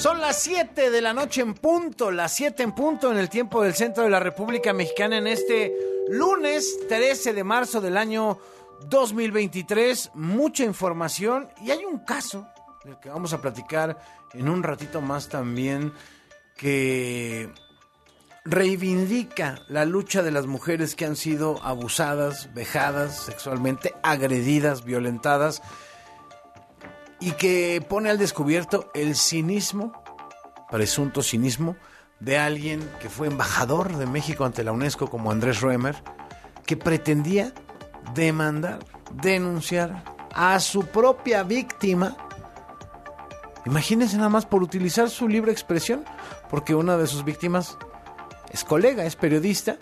Son las 7 de la noche en punto, las 7 en punto en el tiempo del centro de la República Mexicana en este lunes 13 de marzo del año 2023. Mucha información y hay un caso del que vamos a platicar en un ratito más también que reivindica la lucha de las mujeres que han sido abusadas, vejadas sexualmente, agredidas, violentadas y que pone al descubierto el cinismo, presunto cinismo, de alguien que fue embajador de México ante la UNESCO como Andrés Roemer, que pretendía demandar, denunciar a su propia víctima. Imagínense nada más por utilizar su libre expresión, porque una de sus víctimas es colega, es periodista,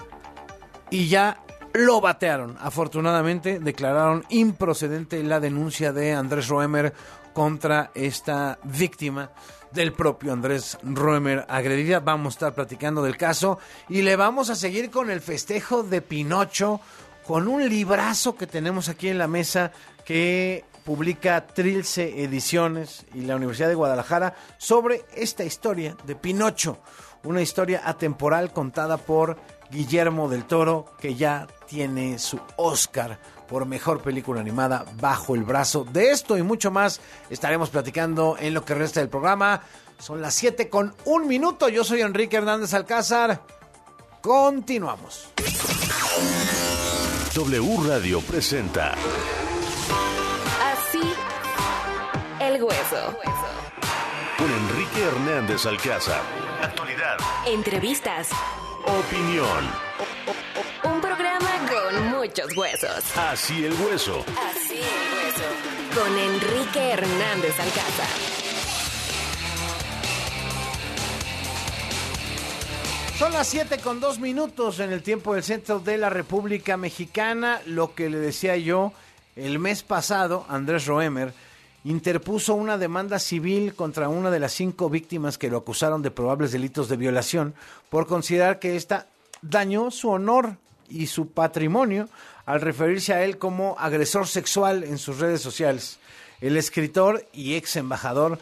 y ya lo batearon. Afortunadamente declararon improcedente la denuncia de Andrés Roemer contra esta víctima del propio Andrés Roemer agredida. Vamos a estar platicando del caso y le vamos a seguir con el festejo de Pinocho, con un librazo que tenemos aquí en la mesa que publica Trilce Ediciones y la Universidad de Guadalajara sobre esta historia de Pinocho, una historia atemporal contada por Guillermo del Toro, que ya tiene su Oscar por mejor película animada bajo el brazo. De esto y mucho más estaremos platicando en lo que resta del programa. Son las 7 con un minuto. Yo soy Enrique Hernández Alcázar. Continuamos. W Radio presenta. Así el hueso. Con Enrique Hernández Alcázar. Actualidad. Entrevistas. Opinión. Muchos huesos. Así el hueso. Así el hueso. Con Enrique Hernández Alcázar. Son las 7 con dos minutos en el tiempo del centro de la República Mexicana. Lo que le decía yo, el mes pasado, Andrés Roemer interpuso una demanda civil contra una de las cinco víctimas que lo acusaron de probables delitos de violación por considerar que ésta dañó su honor y su patrimonio al referirse a él como agresor sexual en sus redes sociales. El escritor y ex embajador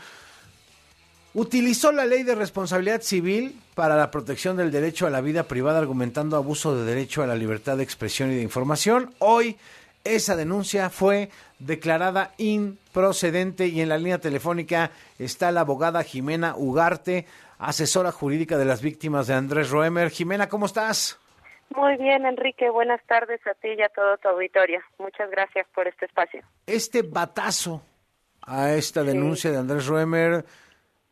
utilizó la ley de responsabilidad civil para la protección del derecho a la vida privada argumentando abuso de derecho a la libertad de expresión y de información. Hoy esa denuncia fue declarada improcedente y en la línea telefónica está la abogada Jimena Ugarte, asesora jurídica de las víctimas de Andrés Roemer. Jimena, ¿cómo estás? Muy bien, Enrique. Buenas tardes a ti y a todo tu auditorio. Muchas gracias por este espacio. Este batazo a esta denuncia de Andrés Roemer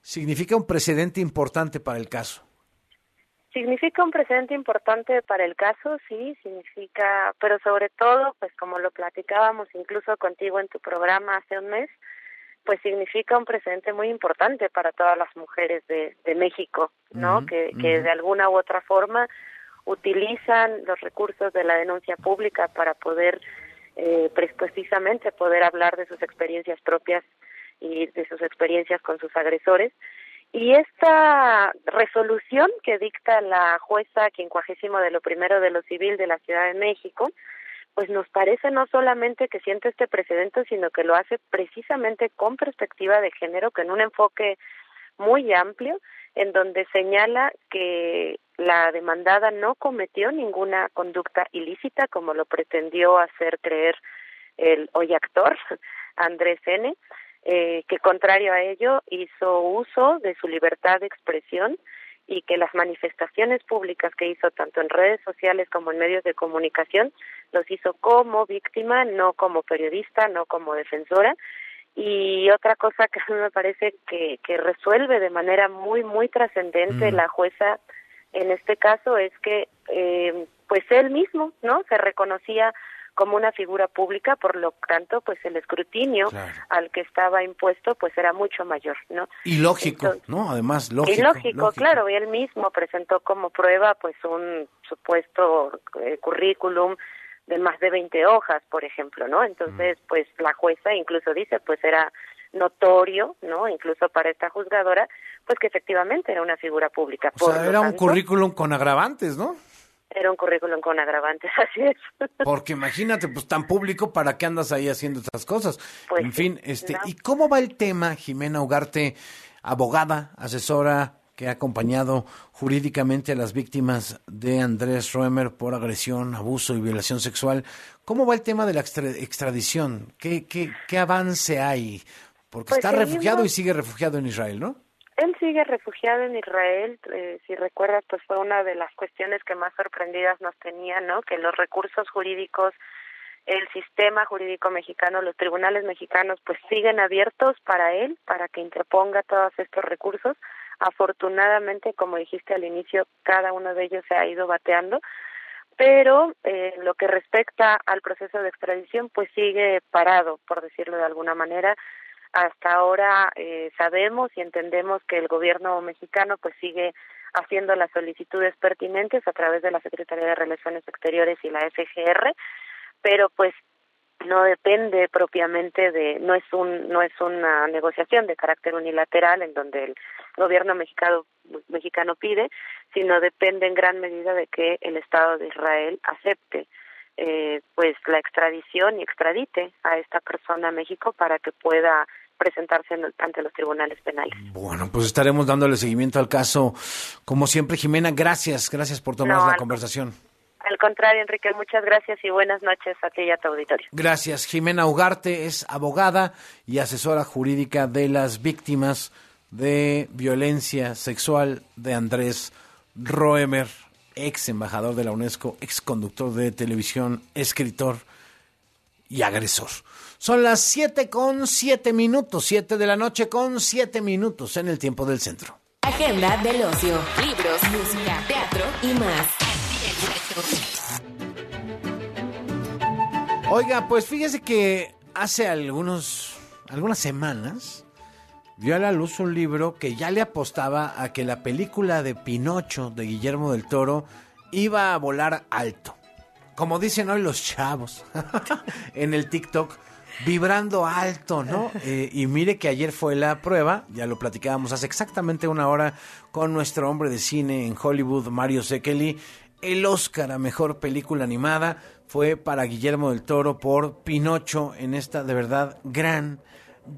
significa un precedente importante para el caso. Significa un precedente importante para el caso, sí, significa, pero sobre todo, pues como lo platicábamos incluso contigo en tu programa hace un mes, pues significa un precedente muy importante para todas las mujeres de, de México, ¿no? Que, de alguna u otra forma utilizan los recursos de la denuncia pública para poder, eh, pues, precisamente poder hablar de sus experiencias propias y de sus experiencias con sus agresores. Y esta resolución que dicta la jueza quincuagésimo de lo primero de lo civil de la Ciudad de México, pues nos parece no solamente que siente este precedente, sino que lo hace precisamente con perspectiva de género, que en un enfoque muy amplio, en donde señala que la demandada no cometió ninguna conducta ilícita, como lo pretendió hacer creer el hoy actor Andrés N., eh, que contrario a ello hizo uso de su libertad de expresión y que las manifestaciones públicas que hizo tanto en redes sociales como en medios de comunicación los hizo como víctima, no como periodista, no como defensora. Y otra cosa que me parece que, que resuelve de manera muy, muy trascendente Mm. la jueza en este caso es que, eh, pues él mismo, ¿no? Se reconocía como una figura pública, por lo tanto, pues el escrutinio Claro. al que estaba impuesto, pues era mucho mayor, ¿no? Y lógico, Entonces- ¿no? Además, lógico. y lógico, claro, y él mismo presentó como prueba pues un supuesto eh, currículum de más de 20 hojas, por ejemplo, ¿no? Entonces, pues la jueza incluso dice, pues era notorio, ¿no? Incluso para esta juzgadora, pues que efectivamente era una figura pública. O sea, Por era un currículum con agravantes, ¿no? Era un currículum con agravantes, así es. Porque imagínate, pues tan público, ¿para qué andas ahí haciendo estas cosas? Pues en fin, este, ¿no? ¿y cómo va el tema, Jimena Ugarte? abogada, asesora que ha acompañado jurídicamente a las víctimas de Andrés Roemer por agresión, abuso y violación sexual. ¿Cómo va el tema de la extradición? ¿Qué, qué, qué avance hay? Porque Pues está refugiado y sigue refugiado en Israel, ¿no? Él sigue refugiado en Israel, eh, si recuerdas, pues fue una de las cuestiones que más sorprendidas nos tenía, ¿no? Que los recursos jurídicos, el sistema jurídico mexicano, los tribunales mexicanos, pues siguen abiertos para él, para que interponga todos estos recursos. Afortunadamente, como dijiste al inicio, cada uno de ellos se ha ido bateando, pero eh, lo que respecta al proceso de extradición, pues sigue parado, por decirlo de alguna manera. Hasta ahora eh, sabemos y entendemos que el gobierno mexicano pues sigue haciendo las solicitudes pertinentes a través de la Secretaría de Relaciones Exteriores y la FGR, pero pues no depende propiamente de no es un no es una negociación de carácter unilateral en donde el gobierno mexicano mexicano pide, sino depende en gran medida de que el Estado de Israel acepte eh, pues la extradición y extradite a esta persona a México para que pueda presentarse ante los tribunales penales. Bueno, pues estaremos dándole seguimiento al caso. Como siempre, Jimena, gracias, gracias por tomar No, la al- conversación. Al contrario, Enrique, muchas gracias y buenas noches a ti y a tu auditorio. Gracias. Jimena Ugarte es abogada y asesora jurídica de las víctimas de violencia sexual de Andrés Roemer, ex embajador de la UNESCO, ex conductor de televisión, escritor y agresor. Son las 7 con 7 minutos, 7 de la noche con 7 minutos en el tiempo del centro. Agenda del ocio, libros, música, teatro y más. Oiga, pues fíjese que hace algunos, algunas semanas vio a la luz un libro que ya le apostaba a que la película de Pinocho de Guillermo del Toro iba a volar alto. Como dicen hoy los chavos en el TikTok, vibrando alto, ¿no? Eh, y mire que ayer fue la prueba, ya lo platicábamos hace exactamente una hora con nuestro hombre de cine en Hollywood, Mario Sekeli. El Oscar a Mejor Película Animada fue para Guillermo del Toro por Pinocho en esta de verdad gran,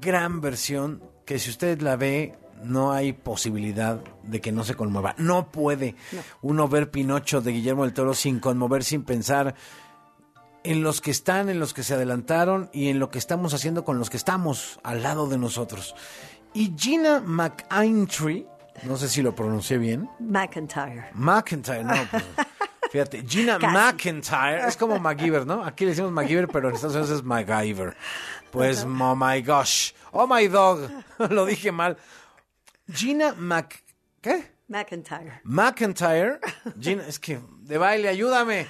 gran versión que si usted la ve no hay posibilidad de que no se conmueva. No puede uno ver Pinocho de Guillermo del Toro sin conmover, sin pensar en los que están, en los que se adelantaron y en lo que estamos haciendo con los que estamos al lado de nosotros. Y Gina McIntyre, no sé si lo pronuncié bien, McIntyre. McIntyre, no, pues, fíjate, Gina Casi. McIntyre, es como MacGyver, ¿no? Aquí le decimos MacGyver, pero en Estados Unidos es MacGyver. Pues, oh my gosh, oh my dog, lo dije mal. Gina Mac... ¿Qué? McIntyre. McIntyre, Gina, es que de baile, ayúdame.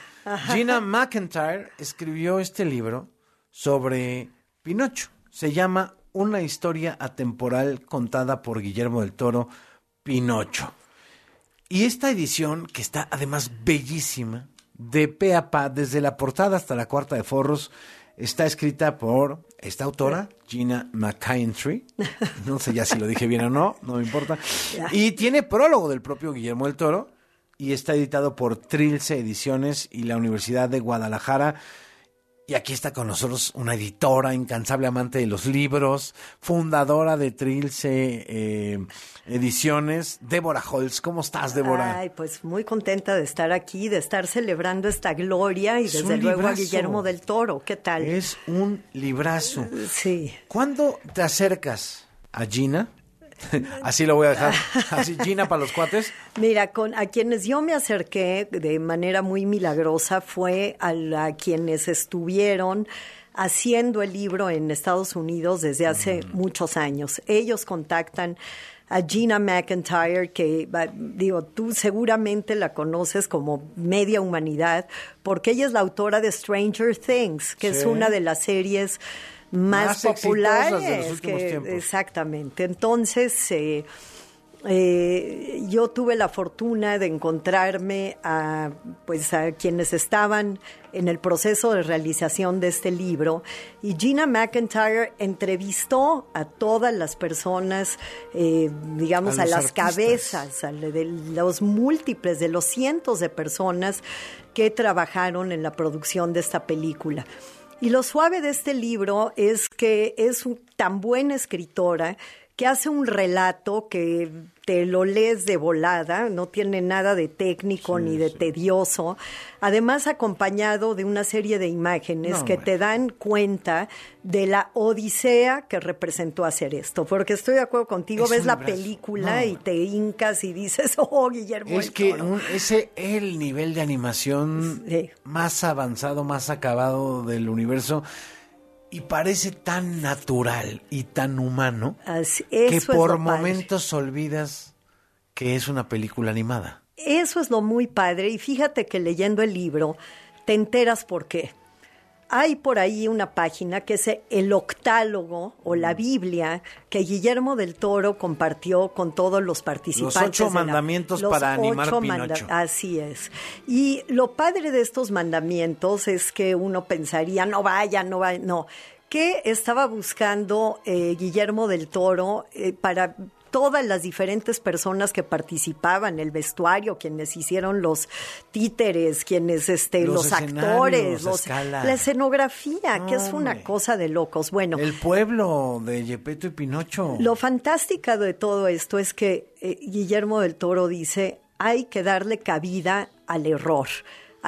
Gina McIntyre escribió este libro sobre Pinocho. Se llama Una historia atemporal contada por Guillermo del Toro, Pinocho. Y esta edición, que está además bellísima, de pe a pa, desde la portada hasta la cuarta de forros, está escrita por esta autora, Gina McIntyre. No sé ya si lo dije bien o no, no me importa. Y tiene prólogo del propio Guillermo del Toro y está editado por Trilce Ediciones y la Universidad de Guadalajara. Y aquí está con nosotros una editora, incansable amante de los libros, fundadora de Trilce eh, Ediciones, Débora Holz. ¿Cómo estás, Débora? Ay, pues muy contenta de estar aquí, de estar celebrando esta gloria y Es desde luego a. Guillermo del Toro. ¿Qué tal? Es un librazo. Sí. ¿Cuándo te acercas a Gina? Así lo voy a dejar. Así, Gina para los cuates. Mira, con a quienes yo me acerqué de manera muy milagrosa fue a, la- quienes estuvieron haciendo el libro en Estados Unidos desde hace muchos años. Ellos contactan a Gina McIntyre, que digo, tú seguramente la conoces como media humanidad, porque ella es la autora de Stranger Things, que es una de las series más, Más populares. de los últimos que- tiempos. Exactamente. Entonces, eh, eh, yo tuve la fortuna de encontrarme a, pues, a quienes estaban en el proceso de realización de este libro y Gina McIntyre entrevistó a todas las personas, eh, digamos, A las artistas. cabezas, a de los múltiples, de los cientos de personas que trabajaron en la producción de esta película. Y lo suave de este libro es que es un- tan buena escritora que hace un relato que te lo lees de volada, no tiene nada de técnico ni de tedioso, además acompañado de una serie de imágenes No, que bueno. te dan cuenta de la odisea que representó hacer esto, porque estoy de acuerdo contigo, Es ves la brazo. película No. y te hincas y dices, oh, Guillermo Es que Toro". un- ese es el nivel de animación Sí. más avanzado, más acabado del universo y parece tan natural y tan humano Así- que por padre. momentos olvidas que es una película animada. Eso es lo muy padre y fíjate que leyendo el libro te enteras por qué. Hay por ahí una página que es el octálogo o la Biblia que Guillermo del Toro compartió con todos los participantes. ocho de la- mandamientos para animar ocho Pinocho. Así es. Y lo padre de estos mandamientos es que uno pensaría, no vaya, no vaya, no. ¿Qué estaba buscando eh, Guillermo del Toro eh, para todas las diferentes personas que participaban, el vestuario, quienes hicieron los títeres, quienes este, Los actores, los- la escenografía, que es una cosa de locos. Bueno, El pueblo de Yepeto y Pinocho. lo fantástica de todo esto es que eh, Guillermo del Toro dice, hay que darle cabida al error,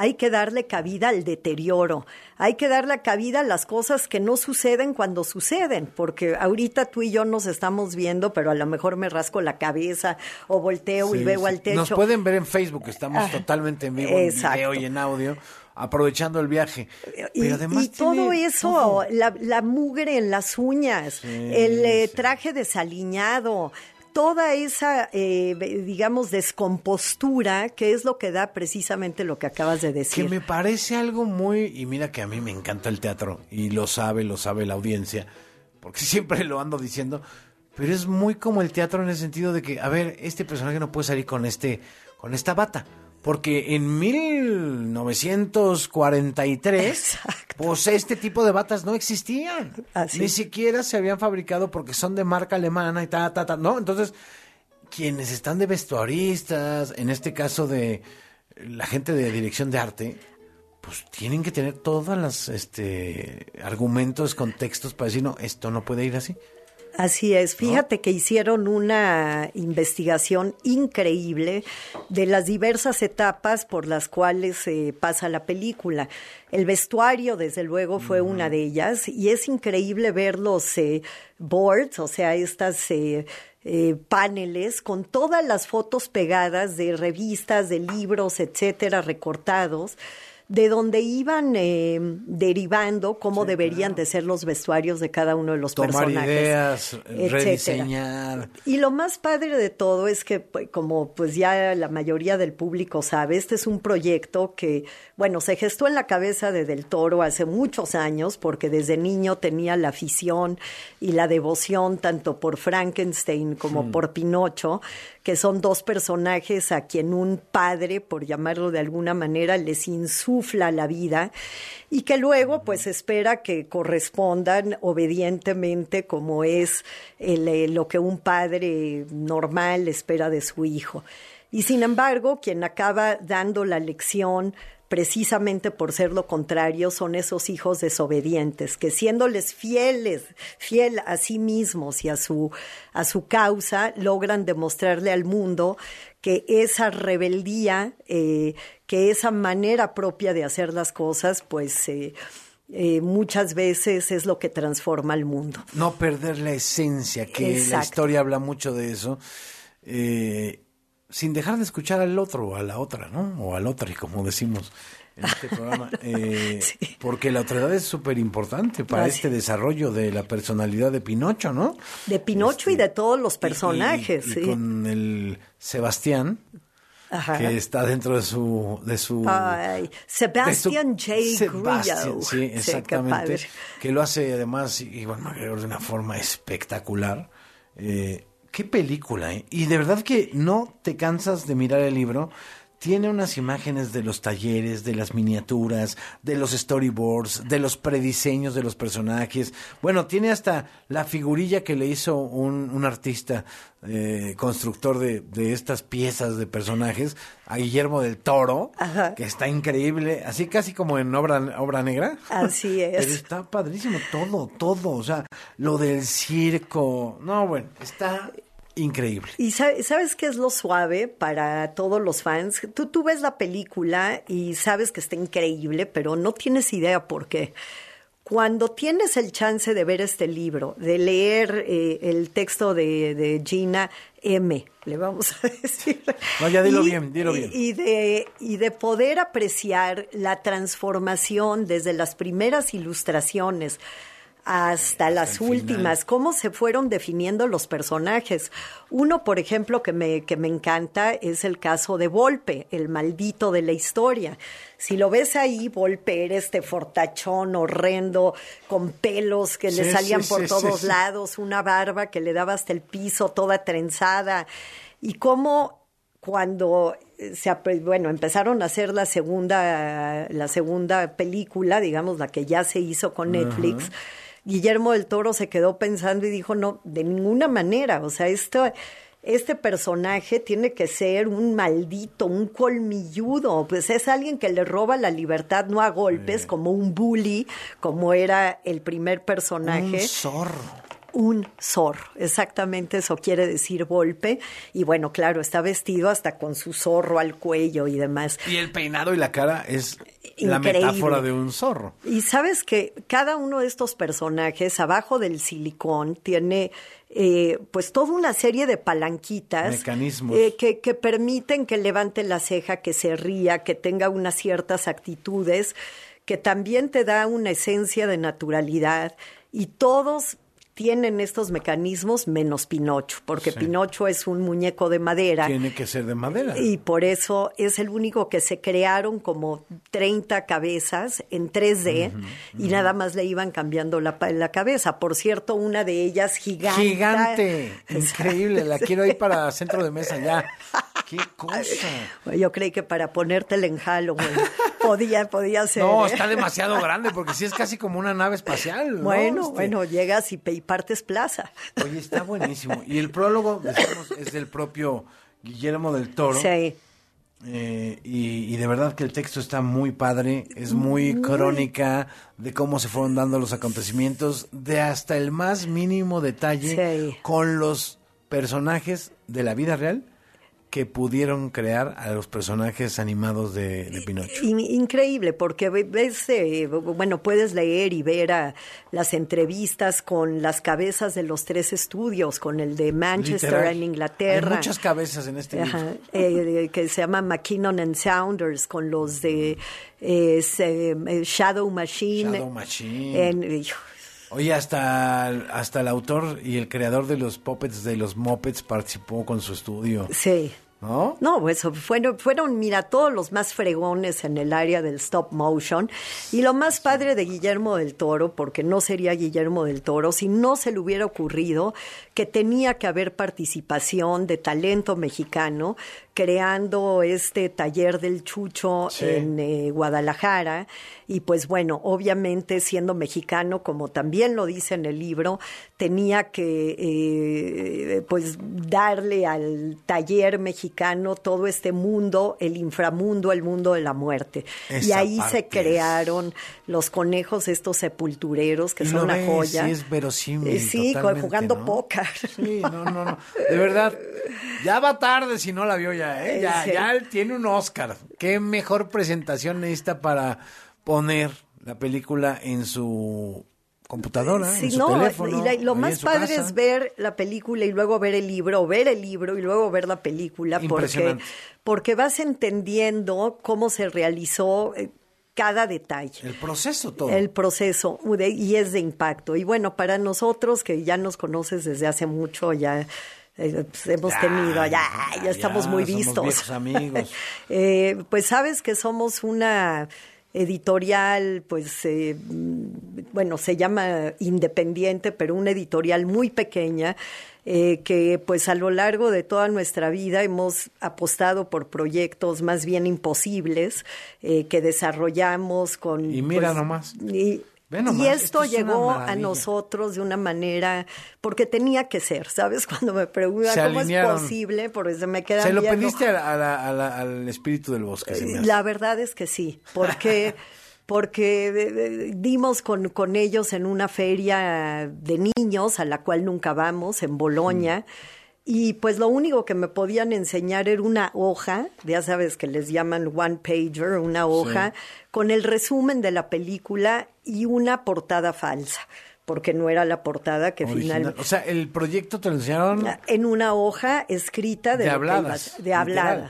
hay que darle cabida al deterioro, hay que darle cabida a las cosas que no suceden cuando suceden, porque ahorita tú y yo nos estamos viendo, pero a lo mejor me rasco la cabeza o volteo y veo sí. al techo. Nos pueden ver en Facebook, estamos Ah, totalmente en vivo, en video y en audio, aprovechando el viaje. Y, Pero además y todo tiene eso, la mugre en las uñas, el eh, traje desaliñado, toda esa, eh, digamos, descompostura, que es lo que da precisamente lo que acabas de Que decir. me parece algo muy... Y mira que a mí me encanta el teatro, y lo sabe, lo sabe la audiencia, porque siempre lo ando diciendo, pero es muy como el teatro en el sentido de que, a ver, este personaje no puede salir con este con esta bata, porque en 1943, Exacto. pues este tipo de batas no existían, Así. ni siquiera se habían fabricado porque son de marca alemana y ta, ta, ta, ¿no? Entonces, quienes están de vestuaristas, en este caso de la gente de dirección de arte, pues tienen que tener todas las este argumentos, contextos para decir, no, esto no puede ir así. Así es, fíjate que hicieron una investigación increíble de las diversas etapas por las cuales eh, pasa la película. El vestuario, desde luego, fue una de ellas y es increíble ver los eh, boards, o sea, estas eh, eh, paneles con todas las fotos pegadas de revistas, de libros, etcétera, recortados de donde iban eh, derivando cómo deberían de ser los vestuarios de cada uno de los Tomar personajes. ideas, etcétera. rediseñar. Y lo más padre de todo es que, pues, como pues ya la mayoría del público sabe, este es un proyecto que, bueno, se gestó en la cabeza de Del Toro hace muchos años, porque desde niño tenía la afición y la devoción tanto por Frankenstein como por Pinocho, que son dos personajes a quien un padre, por llamarlo de alguna manera, les la vida y que luego pues espera que correspondan obedientemente como es el, eh, lo que un padre normal espera de su hijo. Y sin embargo, quien acaba dando la lección precisamente por ser lo contrario, son esos hijos desobedientes, que siéndoles fieles, fiel a sí mismos y a su, a su causa, logran demostrarle al mundo que esa rebeldía, eh, que esa manera propia de hacer las cosas, pues eh, eh, muchas veces es lo que transforma al mundo. No perder la esencia, que la historia habla mucho de eso, eh, sin dejar de escuchar al otro o a la otra, ¿no? O al otro, y como decimos en este programa. eh, Sí. Porque la otredad es súper importante para este desarrollo de la personalidad de Pinocho, ¿no? De Pinocho y Este, de todos los personajes. y- y sí. con el Sebastián, Ajá. que está dentro de su... De su Ay, de Sebastian su- J. Sebastian. Sí, exactamente. que lo hace además Iván McGregor de una forma espectacular. Eh, qué película, ¿eh? Y de verdad que no te cansas de mirar el libro. Tiene unas imágenes de los talleres, de las miniaturas, de los storyboards, de los prediseños de los personajes. Bueno, tiene hasta la figurilla que le hizo un, un artista eh, constructor de, de estas piezas de personajes a Guillermo del Toro, Ajá. que está increíble, así casi como en obra, obra negra. Así es. Pero está padrísimo todo, todo, o sea, lo del circo, no, bueno, está increíble. Y sa- sabes qué es lo suave para todos los fans. Tú, tú ves la película y sabes que está increíble, pero no tienes idea por qué. Cuando tienes el chance de ver este libro, de leer eh, el texto de, de Gina M, le vamos a decir. No, ya dilo bien, dilo bien. Y de, y de poder apreciar la transformación desde las primeras ilustraciones hasta las final. últimas, cómo se fueron definiendo los personajes. Uno, por ejemplo, que me, que me encanta es el caso de Volpe, el maldito de la historia. Si lo ves ahí, Volpe era este fortachón horrendo, con pelos que le salían sí, por sí, todos lados, una barba que le daba hasta el piso, toda trenzada. Y cómo cuando se bueno empezaron a hacer la segunda la segunda película digamos la que ya se hizo con Netflix Guillermo del Toro se quedó pensando y dijo no de ninguna manera o sea esto este personaje tiene que ser un maldito, un colmilludo, pues es alguien que le roba la libertad no a golpes, como un bully, como era el primer personaje Un zorro. Un zorro. Exactamente eso quiere decir Volpe. Y bueno, claro, está vestido hasta con su zorro al cuello y demás. Y el peinado y la cara es la metáfora de un zorro. Y sabes que cada uno de estos personajes, abajo del silicón, tiene eh, pues toda una serie de palanquitas. Mecanismos. eh, que, que permiten que levante la ceja, que se ría, que tenga unas ciertas actitudes, que también te da una esencia de naturalidad. Y todos tienen estos mecanismos menos Pinocho, porque Sí. Pinocho es un muñeco de madera. Tiene que ser de madera. Y por eso es el único que se crearon como 30 cabezas en 3D y nada más le iban cambiando la, la cabeza. Por cierto, una de ellas gigante. Gigante, increíble, la quiero ir para centro de mesa ya. Qué cosa. Yo creí que para ponértela en Halloween podía, podía ser. No, ¿eh? está demasiado grande porque sí es casi como una nave espacial. ¿no? Bueno, Este, bueno, llegas y, y partes plaza. Oye, está buenísimo. Y el prólogo, decimos, es del propio Guillermo del Toro. Sí. Eh, y, y de verdad que el texto está muy padre, es muy crónica de cómo se fueron dando los acontecimientos, de hasta el más mínimo detalle Sí. con los personajes de la vida real que pudieron crear a los personajes animados de, de Pinocho. In- increíble, porque ve- ves, eh, bueno, puedes leer y ver a las entrevistas con las cabezas de los tres estudios, con el de Manchester Literal. en Inglaterra. Hay muchas cabezas en este libro. Ajá, eh, que se llama McKinnon and Saunders, con los de se- eh, Shadow Machine. Shadow Machine. En- Oye, hasta, hasta el autor y el creador de los puppets de los Muppets participó con su estudio, sí. ¿No? No, pues fueron, fueron, mira, todos los más fregones en el área del stop motion. Y lo más padre de Guillermo del Toro, porque no sería Guillermo del Toro si no se le hubiera ocurrido que tenía que haber participación de talento mexicano creando este taller del Chucho Sí. en eh, Guadalajara. Y pues bueno, obviamente siendo mexicano, como también lo dice en el libro, tenía que eh, pues darle al taller mexicano todo este mundo, el inframundo, el mundo de la muerte. y ahí se crearon los conejos, estos sepultureros, que son una ves, joya. sí es verosímil, Eh, Sí, jugando ¿no? póker. Sí, no, no, no. De verdad, ya va tarde si no la vio ya, ¿eh? Ya, Sí. ya tiene un Oscar. Qué mejor presentación necesita para poner la película en su computadora, Sí, en su no, teléfono. y la- lo más padre casa. es ver la película y luego ver el libro, o ver el libro y luego ver la película, porque, porque vas entendiendo cómo se realizó eh, cada detalle. El proceso todo. El proceso y es de impacto. Y bueno, para nosotros que ya nos conoces desde hace mucho, ya eh, pues, hemos Ya, tenido, ya, ya, ya estamos muy vistos. amigos. Eh, pues sabes que somos una editorial, pues, eh, bueno, se llama Independiente, pero una editorial muy pequeña, eh, que pues a lo largo de toda nuestra vida hemos apostado por proyectos más bien imposibles eh, que desarrollamos con... Y mira pues, nomás. y- nomás, y esto esto es una llegó a nosotros de una manera, porque tenía que ser, ¿sabes? Cuando me preguntan Se cómo es posible, porque se me queda Se lo pediste a la- a la- a la- al espíritu del bosque, hace. La verdad es que sí, porque porque eh, eh, dimos con, con ellos en una feria de niños a la cual nunca vamos en Boloña. Y pues lo único que me podían enseñar era una hoja, ya sabes que les llaman one pager, una hoja, con el resumen de la película y una portada falsa, porque no era la portada que Original. finalmente O sea, el proyecto te lo enseñaron. en una hoja escrita de, habladas, ibas- de literal.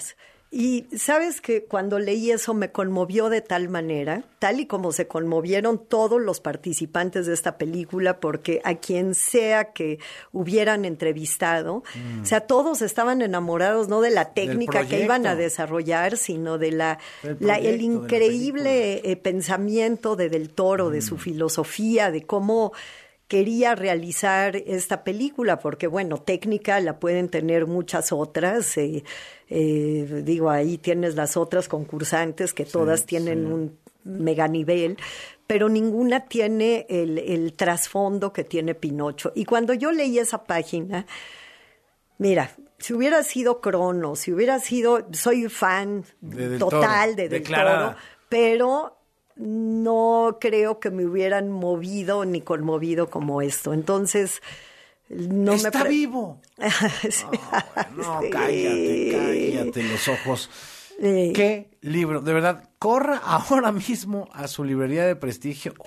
Y sabes que cuando leí eso me conmovió de tal manera, tal y como se conmovieron todos los participantes de esta película, porque a quien sea que hubieran entrevistado, o sea, todos estaban enamorados no de la técnica que iban a desarrollar, sino de la, el proyecto, de la increíble eh, pensamiento de Del Toro, de su filosofía, de cómo quería realizar esta película, porque bueno, técnica la pueden tener muchas otras. eh, eh, digo, ahí tienes las otras concursantes que todas tienen un mega nivel, pero ninguna tiene el, el trasfondo que tiene Pinocho. Y cuando yo leí esa página, Mira, si hubiera sido Crono, si hubiera sido, soy fan De total Toro, de Del. Toro, pero no creo que me hubieran movido ni conmovido como esto. Entonces, no Está me... pre- vivo. Sí. No, Sí. cállate, cállate los ojos. Sí. Qué libro, de verdad, corra ahora mismo a su librería de prestigio o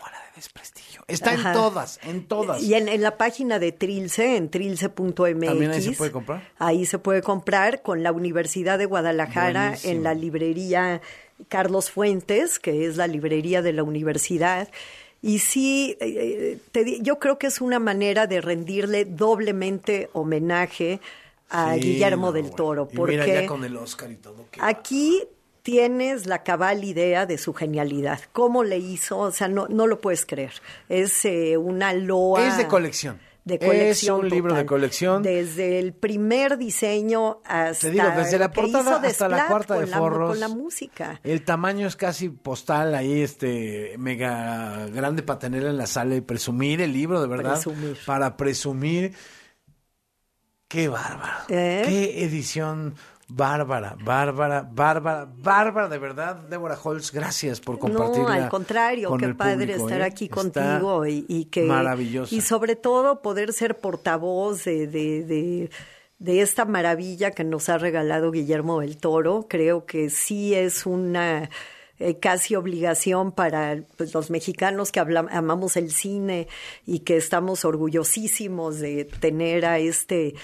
Está Ajá. en todas, en todas. Y en, en la página de Trilce, en trilce.mx. ¿También ahí se puede comprar? Ahí se puede comprar con la Universidad de Guadalajara Buenísimo. en la librería Carlos Fuentes, que es la librería de la universidad. Y sí, eh, te di- yo creo que es una manera de rendirle doblemente homenaje a Sí, Guillermo no, del. Toro. Y porque mira ya con el Oscar y todo. Aquí tienes la cabal idea de su genialidad. ¿Cómo le hizo? O sea, no, no lo puedes creer. Es eh, una loa. Es de colección. De Es colección. un libro de colección. Desde el primer diseño hasta. Te digo, desde la portada hasta la cuarta de con la- forros. con la música. El tamaño es casi postal ahí, este, mega grande para tenerla en la sala y presumir el libro, de verdad. Presumir. Para presumir. Qué bárbaro. ¿Eh? Qué edición bárbara, bárbara, bárbara, bárbara, de verdad. Débora Holz, gracias por compartir. No, al contrario, qué padre estar ¿eh? aquí contigo y, y que maravilloso. y sobre todo poder ser portavoz de, de, de, de esta maravilla que nos ha regalado Guillermo del Toro. Creo que sí es una eh, casi obligación para pues, los mexicanos que amamos el cine y que estamos orgullosísimos de tener a este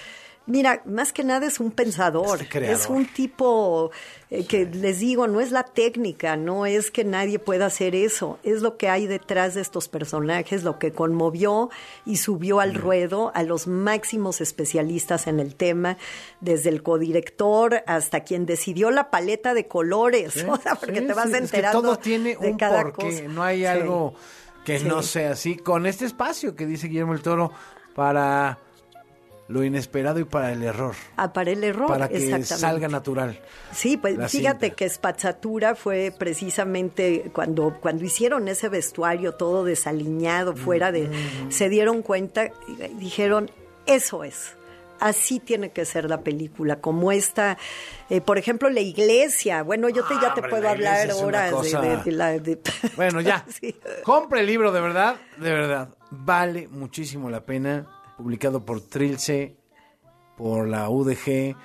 Mira, más que nada es un pensador, Este es un tipo eh, que les digo, no es la técnica, no es que nadie pueda hacer eso, es lo que hay detrás de estos personajes, lo que conmovió y subió al ruedo a los máximos especialistas en el tema, desde el codirector hasta quien decidió la paleta de colores, Sí, o sea, porque sí, te vas sí, es que enterando todo tiene de un cada porqué, cosa. no hay algo que no sea así. Con este espacio que dice Guillermo el Toro para lo inesperado y para el error, Ah, para el error, para que exactamente. salga natural. Sí, pues fíjate cinta. que Spazzatura fue precisamente cuando, cuando hicieron ese vestuario todo desaliñado, fuera de... Se dieron cuenta y dijeron, eso es. Así tiene que ser la película, como esta, eh, por ejemplo, la iglesia. Bueno, yo te, Ah, ya te hombre, puedo la hablar horas de- cosa- de, de la... de- Bueno, ya. Sí. Compre el libro, de verdad, de verdad. Vale muchísimo la pena. Publicado por Trilce, por la UDG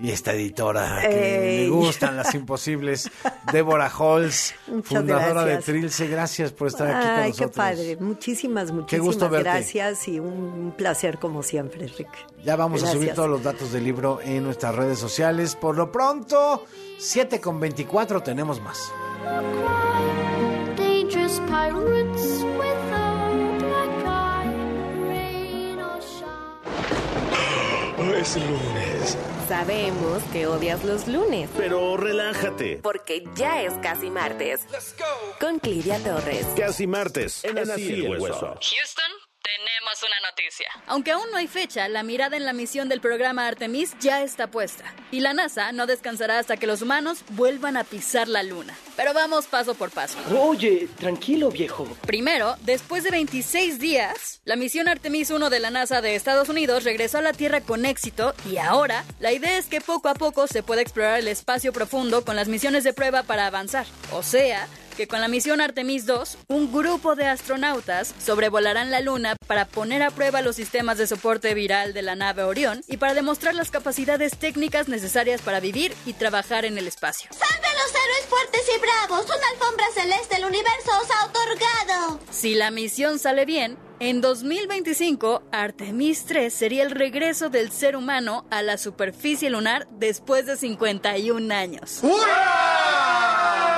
y esta editora que Ey. le gustan las imposibles, Débora Holz, Muchas fundadora gracias. de Trilce. Gracias por estar aquí con Ay, nosotros. qué padre. Muchísimas, muchísimas gusto verte. gracias y un, placer como siempre, Enrique. Ya vamos a subir todos los datos del libro en nuestras redes sociales. Por lo pronto, 7 con 24 tenemos más. Es lunes. Sabemos que odias los lunes, Pero relájate. porque ya es casi martes. Con Clidia Torres. Casi martes. En Así el hueso. Houston, tenemos una noticia. Aunque aún no hay fecha, la mirada en la misión del programa Artemis ya está puesta. Y la NASA no descansará hasta que los humanos vuelvan a pisar la luna. Pero vamos paso por paso. Oye, tranquilo, viejo. Primero, después de 26 días, la misión Artemis 1 de la NASA de Estados Unidos regresó a la Tierra con éxito y ahora la idea es que poco a poco se pueda explorar el espacio profundo con las misiones de prueba para avanzar. O sea, que con la misión Artemis 2, un grupo de astronautas sobrevolarán la Luna para poner a prueba los sistemas de soporte viral de la nave Orión y para demostrar las capacidades técnicas necesarias para vivir y trabajar en el espacio. ¡Salve los héroes fuertes y bravos! ¡Una alfombra celeste el universo os ha otorgado! Si la misión sale bien, en 2025 Artemis 3 sería el regreso del ser humano a la superficie lunar después de 51 años.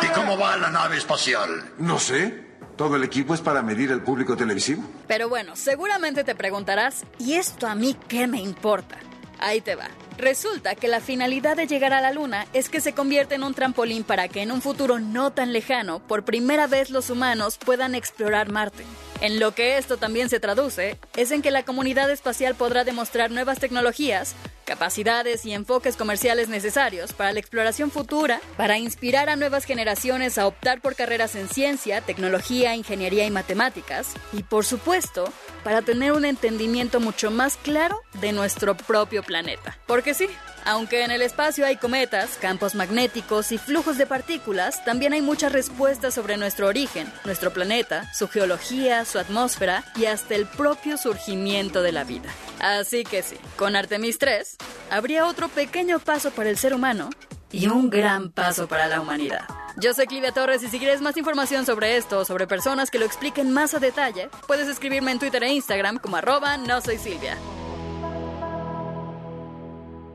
¿Y cómo va la nave espacial? No sé. Todo el equipo es para medir el público televisivo. Pero bueno, seguramente te preguntarás, ¿y esto a mí qué me importa? Ahí te va. Resulta que la finalidad de llegar a la Luna es que se convierta en un trampolín para que en un futuro no tan lejano, por primera vez los humanos puedan explorar Marte. En lo que esto también se traduce, es en que la comunidad espacial podrá demostrar nuevas tecnologías, capacidades y enfoques comerciales necesarios para la exploración futura, para inspirar a nuevas generaciones a optar por carreras en ciencia, tecnología, ingeniería y matemáticas, y por supuesto, para tener un entendimiento mucho más claro de nuestro propio planeta. Porque sí, aunque en el espacio hay cometas, campos magnéticos y flujos de partículas, también hay muchas respuestas sobre nuestro origen, nuestro planeta, su geología, su atmósfera y hasta el propio surgimiento de la vida. Así que sí, con Artemis 3 habría otro pequeño paso para el ser humano y un gran paso para la humanidad. Yo soy Clivia Torres y si quieres más información sobre esto o sobre personas que lo expliquen más a detalle, puedes escribirme en Twitter e Instagram como arroba no soy Silvia.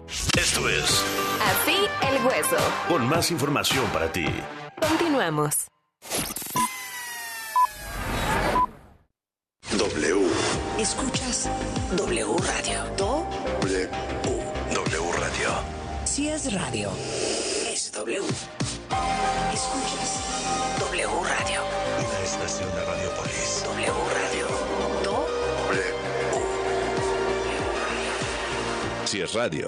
Esto es Así el hueso. con más información para ti. Continuamos. W. Escuchas W Radio. Do, W. W Radio. si es radio, es W. Escuchas W Radio. Una estación de Radiopolis. W Radio. Do, W. Si es radio.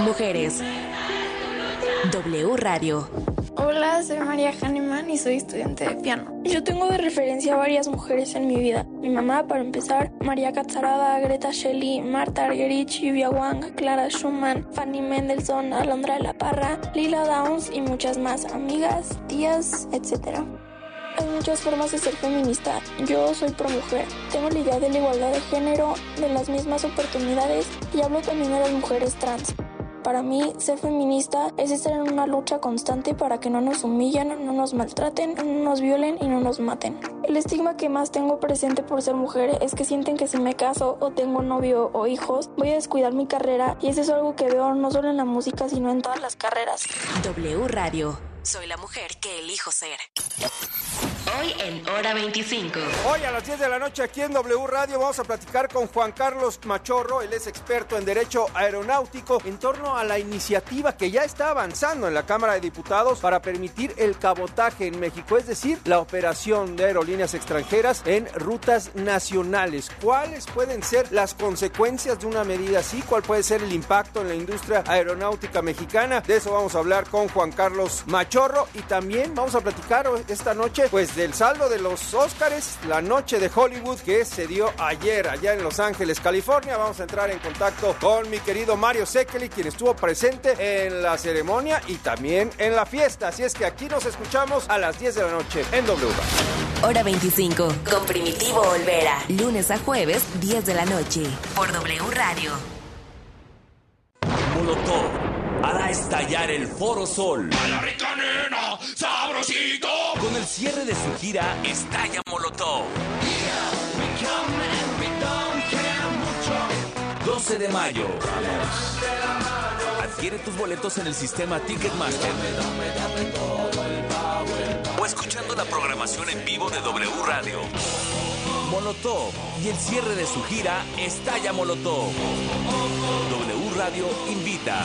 Mujeres. W Radio. Hola, soy María Hahnemann y soy estudiante de piano. Yo tengo de referencia a varias mujeres en mi vida. Mi mamá, para empezar, María Catzarada, Greta Shelley, Marta Argerich, Yuvia Wang, Clara Schumann, Fanny Mendelssohn, Alondra de la Parra, Lila Downs y muchas más, amigas, tías, etc. Hay muchas formas de ser feminista. Yo soy pro mujer. Tengo la idea de la igualdad de género, de las mismas oportunidades y hablo también de las mujeres trans. Para mí, ser feminista es estar en una lucha constante para que no nos humillen, no nos maltraten, no nos violen y no nos maten. El estigma que más tengo presente por ser mujer es que sienten que si me caso o tengo novio o hijos, voy a descuidar mi carrera y eso es algo que veo no solo en la música, sino en todas las carreras. W Radio. Soy la mujer que elijo ser. Hoy en Hora 25. Hoy a las 10 de la noche aquí en W Radio vamos a platicar con Juan Carlos Machorro, él es experto en Derecho Aeronáutico, en torno a la iniciativa que ya está avanzando en la Cámara de Diputados para permitir el cabotaje en México, es decir, la operación de aerolíneas extranjeras en rutas nacionales. ¿Cuáles pueden ser las consecuencias de una medida así? ¿Cuál puede ser el impacto en la industria aeronáutica mexicana? De eso vamos a hablar con Juan Carlos Machorro y también vamos a platicar esta noche pues del saldo de los Óscares, la noche de Hollywood que se dio ayer allá en Los Ángeles, California. Vamos a entrar en contacto con mi querido Mario Sekeli, quien estuvo presente en la ceremonia y también en la fiesta. Así es que aquí nos escuchamos a las 10 de la noche en W. Hora 25 con Primitivo Olvera. Lunes a jueves, 10 de la noche. Por W Radio. Molotov hará estallar el Foro Sol. ¡A la rica nena! ¡Sabrosito! Con el cierre de su gira Estalla Molotov. 12 de mayo. Adquiere tus boletos en el sistema Ticketmaster. O escuchando la programación en vivo de W Radio. Molotov y el cierre de su gira Estalla Molotov. W Radio invita.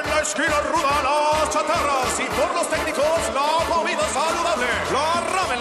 Esquina ruda las chatarras y por los técnicos la comida saludable.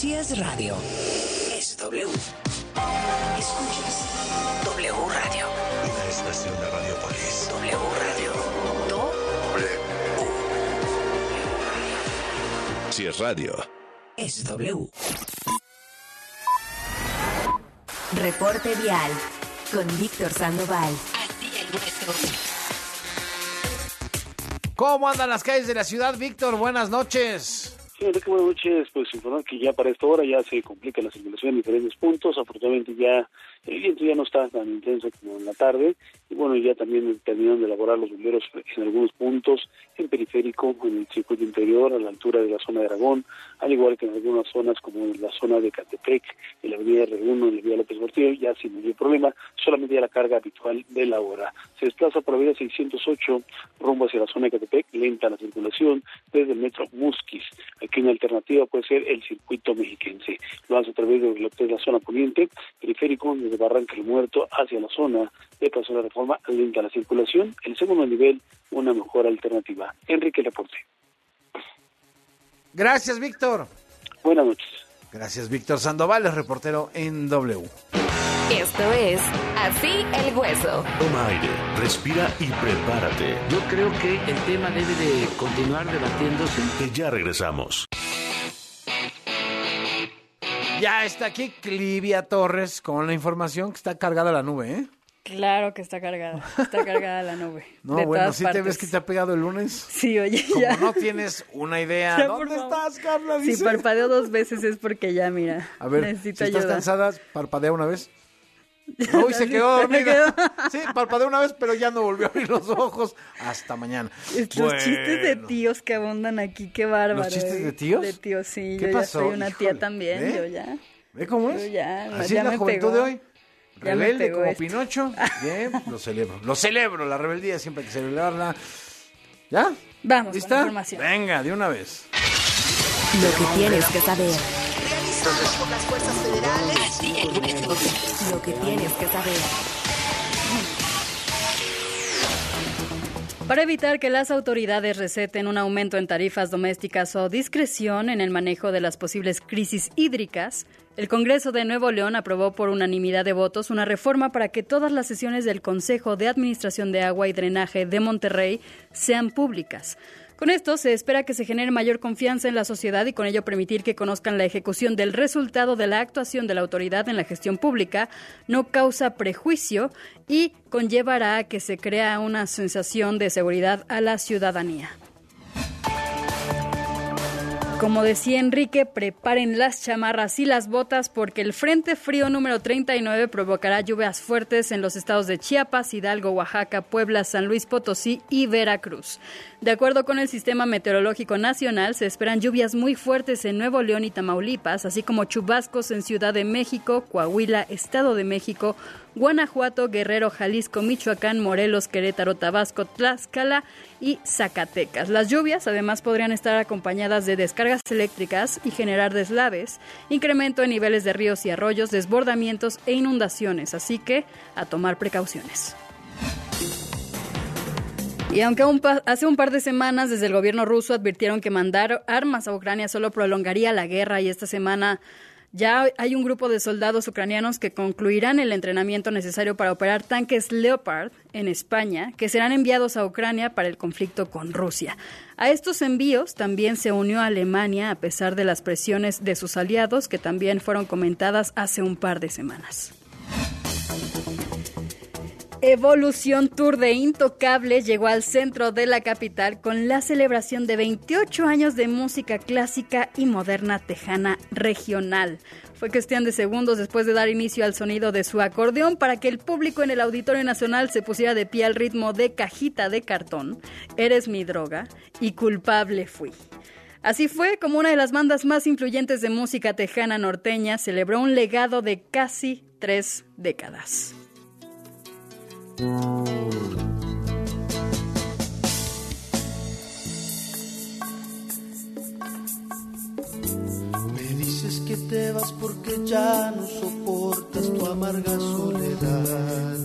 W Radio. Si es radio, es W. Escuchas W Radio. Una estación de Radiopolis. W Radio. Do. W. Si es radio. Es W. Reporte Vial con Víctor Sandoval. Así el hueso. ¿Cómo andan las calles de la ciudad, Víctor? Buenas noches. Sí, Enrique, buenas noches. Pues informar que ya para esta hora ya se complica la circulación en diferentes puntos. Afortunadamente ya el viento ya no está tan intenso como en la tarde. Y bueno, ya también terminaron de elaborar los bomberos en algunos puntos, en periférico, en el circuito interior, a la altura de la zona de Aragón, al igual que en algunas zonas como en la zona de Catepec, en la avenida R1, en la vía López Portillo, ya sin ningún problema, solamente ya la carga habitual de la hora. Se desplaza por la vía 608 rumbo hacia la zona de Catepec, lenta la circulación desde el metro Musquis. Aquí una alternativa puede ser el circuito mexiquense. Lo hace a través de lo que es la zona poniente, periférico, desde Barranca del Muerto hacia la zona de Paso de la Reforma, lenta la circulación. El segundo nivel, una mejor alternativa. Enrique Reporte. Gracias, Víctor. Buenas noches. Gracias, Víctor Sandoval, es reportero en W. Esto es Así el Hueso. Toma aire, respira y prepárate. Yo creo que el tema debe de continuar debatiéndose. Que ya regresamos. Ya está aquí Clivia Torres con la información que está cargada la nube, ¿eh? Claro que está cargada, está cargada la nube. No, de bueno, ¿sí te partes. ves que te ha pegado el lunes? Sí, oye, Como ya. no tienes una idea, Ya, ¿dónde estás, Carla? Si parpadeo dos veces es porque ya, mira, A ver, necesito si estás ayuda. cansada, parpadea una vez. Uy, se quedó dormida. Sí, parpadeó una vez, pero ya no volvió a abrir los ojos. Hasta mañana. Los Bueno. chistes de tíos que abundan aquí, qué bárbaro. ¿Los chistes eh. de tíos? De tíos, sí. ¿Qué yo pasó? ya soy una tía también, yo ya. ¿Ve cómo es? Yo ya, Así ya es la me juventud pegó. de hoy. Rebelde como esto. Pinocho. Bien, lo celebro. Lo celebro. La rebeldía siempre hay que celebrarla. ¿Ya? Vamos con ¿Lista? la información. Venga, de una vez. Lo que tienes que saber. Realizado por las fuerzas federales. Así el hueso. Lo que tienes que saber. Para evitar que las autoridades receten un aumento en tarifas domésticas o discreción en el manejo de las posibles crisis hídricas, el Congreso de Nuevo León aprobó por unanimidad de votos una reforma para que todas las sesiones del Consejo de Administración de Agua y Drenaje de Monterrey sean públicas. Con esto se espera que se genere mayor confianza en la sociedad y con ello permitir que conozcan la ejecución del resultado de la actuación de la autoridad en la gestión pública, no causa prejuicio y conllevará a que se crea una sensación de seguridad a la ciudadanía. Como decía Enrique, preparen las chamarras y las botas porque el Frente Frío número 39 provocará lluvias fuertes en los estados de Chiapas, Hidalgo, Oaxaca, Puebla, San Luis Potosí y Veracruz. De acuerdo con el Sistema Meteorológico Nacional, se esperan lluvias muy fuertes en Nuevo León y Tamaulipas, así como chubascos en Ciudad de México, Coahuila, Estado de México, Guanajuato, Guerrero, Jalisco, Michoacán, Morelos, Querétaro, Tabasco, Tlaxcala y Zacatecas. Las lluvias además podrían estar acompañadas de descargas eléctricas y generar deslaves, incremento en niveles de ríos y arroyos, desbordamientos e inundaciones, así que a tomar precauciones. Y aunque hace un par de semanas desde el gobierno ruso advirtieron que mandar armas a Ucrania solo prolongaría la guerra y esta semana ya hay un grupo de soldados ucranianos que concluirán el entrenamiento necesario para operar tanques Leopard en España, que serán enviados a Ucrania para el conflicto con Rusia. A estos envíos también se unió Alemania a pesar de las presiones de sus aliados, que también fueron comentadas hace un par de semanas. Evolución Tour de Intocable llegó al centro de la capital con la celebración de 28 años de música clásica y moderna tejana regional. Fue cuestión de segundos después de dar inicio al sonido de su acordeón para que el público en el Auditorio Nacional se pusiera de pie al ritmo de Cajita de Cartón, Eres mi droga y Culpable fui. Así fue como una de las bandas más influyentes de música tejana norteña celebró un legado de casi tres décadas. Me dices que te vas porque ya no soportas tu amarga soledad.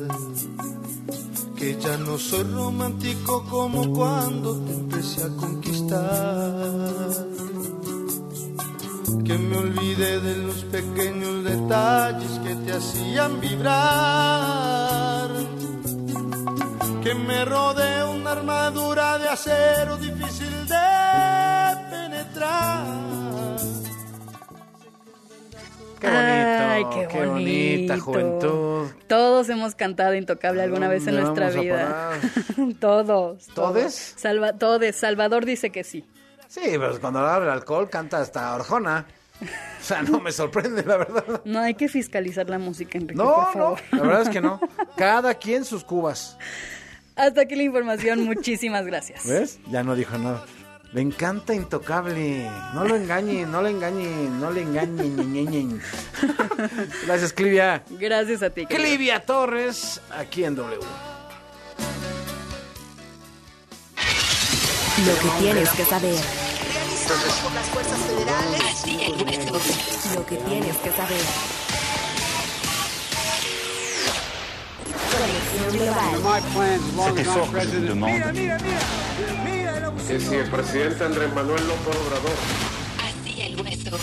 Que ya no soy romántico como cuando te empecé a conquistar. Que me olvidé de los pequeños detalles que te hacían vibrar que me rodee una armadura de acero difícil de penetrar. Qué bonito, Ay, qué, qué bonita juventud. Todos hemos cantado Intocable alguna vez en ¿Dónde nuestra vida. todos. ¿Todes? Salva, todes. Salvador dice que sí. Sí, pero cuando abre el alcohol canta hasta Orjona. O sea, no me sorprende, la verdad. No hay que fiscalizar la música, Enrique, No, por no, favor. la verdad es que no. Cada quien sus cubas. Hasta aquí la información. Muchísimas gracias. ¿Ves? Ya no dijo nada. Le encanta Intocable. No lo engañen, no le engañen, no le engañen. ñe, ñe, ñe. Gracias, Clivia. Gracias a ti. querido. Clivia Torres, aquí en W. Lo que tienes que saber. Realizado por las fuerzas federales. Lo que tienes que saber. Conexión global. Que si el presidente Andrés Manuel López Obrador Así el hueso.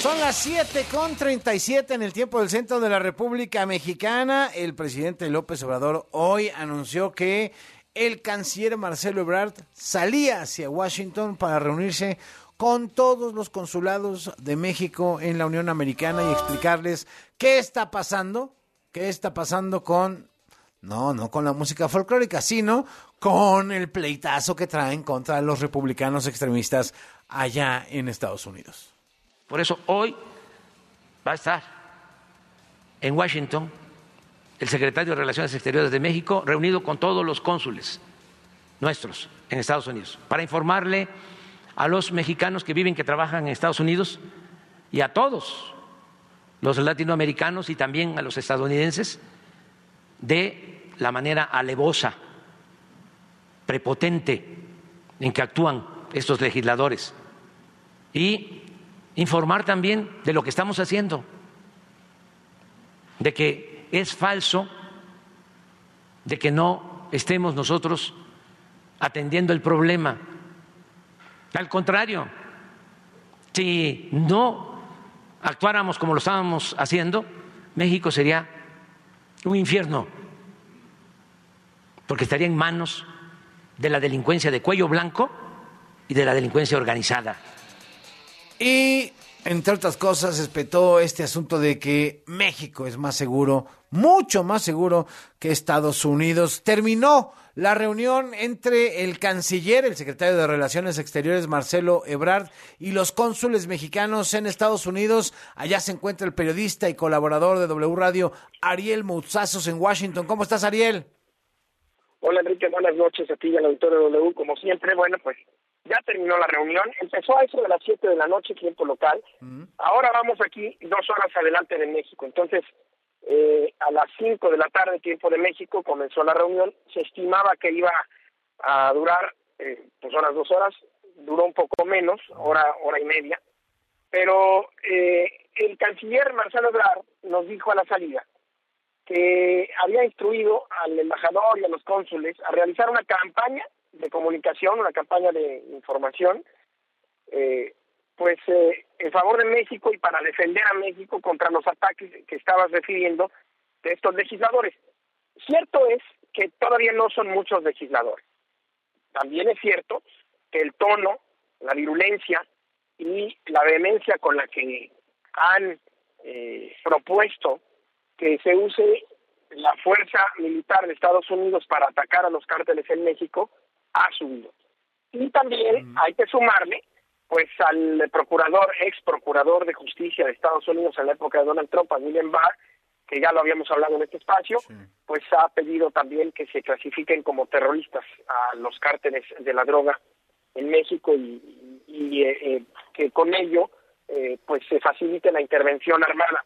Son las 7 con 37 en el tiempo del centro de la República Mexicana. El presidente López Obrador hoy anunció que el canciller Marcelo Ebrard salía hacia Washington para reunirse con todos los consulados de México en la Unión Americana y explicarles qué está pasando, qué está pasando con, no, no con la música folclórica, sino con el pleitazo que traen contra los republicanos extremistas allá en Estados Unidos. Por eso hoy va a estar en Washington el secretario de Relaciones Exteriores de México reunido con todos los cónsules nuestros en Estados Unidos para informarle a los mexicanos que viven, que trabajan en Estados Unidos y a todos los latinoamericanos y también a los estadounidenses de la manera alevosa, prepotente en que actúan estos legisladores y informar también de lo que estamos haciendo, de que es falso, de que no estemos nosotros atendiendo el problema. Al contrario, si no actuáramos como lo estábamos haciendo, México sería un infierno, porque estaría en manos de la delincuencia de cuello blanco y de la delincuencia organizada. Y, entre otras cosas, espetó este asunto de que México es más seguro, mucho más seguro que Estados Unidos. Terminó la reunión entre el canciller, el secretario de Relaciones Exteriores, Marcelo Ebrard, y los cónsules mexicanos en Estados Unidos. Allá se encuentra el periodista y colaborador de W Radio, Ariel Mouzazos, en Washington. ¿Cómo estás, Ariel? Hola, Enrique. Buenas noches a ti y al auditorio de W. Como siempre, bueno, pues ya terminó la reunión, empezó a eso de las 7 de la noche, tiempo local. Ahora vamos aquí dos horas adelante de México. Entonces, eh, a las 5 de la tarde, tiempo de México, comenzó la reunión. Se estimaba que iba a durar eh, pues unas dos horas, duró un poco menos, hora, hora y media. Pero eh, el canciller Marcelo Ebrard nos dijo a la salida que había instruido al embajador y a los cónsules a realizar una campaña de comunicación, una campaña de información, eh, pues eh, en favor de México y para defender a México contra los ataques que estabas refiriendo de estos legisladores. Cierto es que todavía no son muchos legisladores. También es cierto que el tono, la virulencia y la vehemencia con la que han eh, propuesto que se use la fuerza militar de Estados Unidos para atacar a los cárteles en México ha subido. Y también hay que sumarle, pues, al procurador, ex procurador de justicia de Estados Unidos en la época de Donald Trump, a William Barr, que ya lo habíamos hablado en este espacio, pues ha pedido también que se clasifiquen como terroristas a los cárteles de la droga en México y, y eh, eh, que con ello eh, pues se facilite la intervención armada.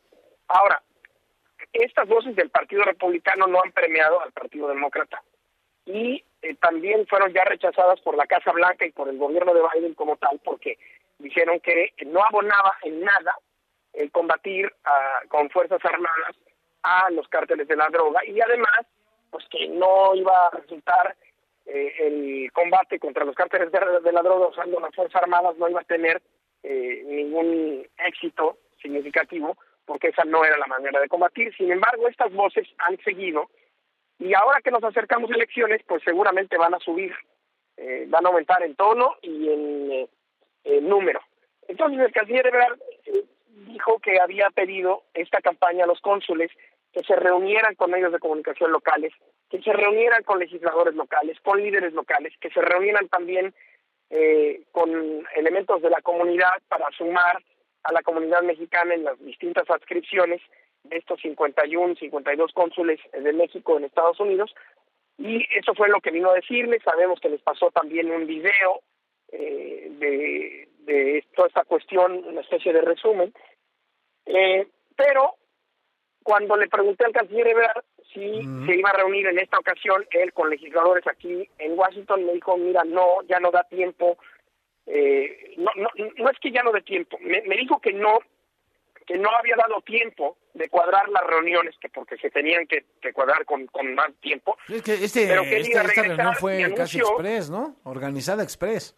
Ahora, estas voces del Partido Republicano no han premiado al Partido Demócrata y eh, también fueron ya rechazadas por la Casa Blanca y por el gobierno de Biden como tal, porque dijeron que no abonaba en nada el combatir ah, con fuerzas armadas a los cárteles de la droga y además, pues que no iba a resultar eh, el combate contra los cárteles de, la droga usando las fuerzas armadas, no iba a tener eh, ningún éxito significativo porque esa no era la manera de combatir. Sin embargo, estas voces han seguido y ahora que nos acercamos a elecciones, pues seguramente van a subir, eh, van a aumentar en tono y en, eh, número. Entonces el canciller Ebrard eh, dijo que había pedido esta campaña a los cónsules que se reunieran con medios de comunicación locales, que se reunieran con legisladores locales, con líderes locales, que se reunieran también con elementos de la comunidad para sumar a la comunidad mexicana en las distintas adscripciones de estos 51, 52 cónsules de México en Estados Unidos. Y eso fue lo que vino a decirles. Sabemos que les pasó también un video eh, de, de, toda esta cuestión, una especie de resumen. Eh, pero cuando le pregunté al canciller Ebrard si se iba a reunir en esta ocasión él con legisladores aquí en Washington, me dijo, mira, no, ya no da tiempo. Eh, no, no, no es que ya no dé tiempo, me, me dijo que no que no había dado tiempo de cuadrar las reuniones, que porque se tenían que, cuadrar con, con, más tiempo. Es que este, pero que este, esta reunión fue casi express, ¿no? Organizada express.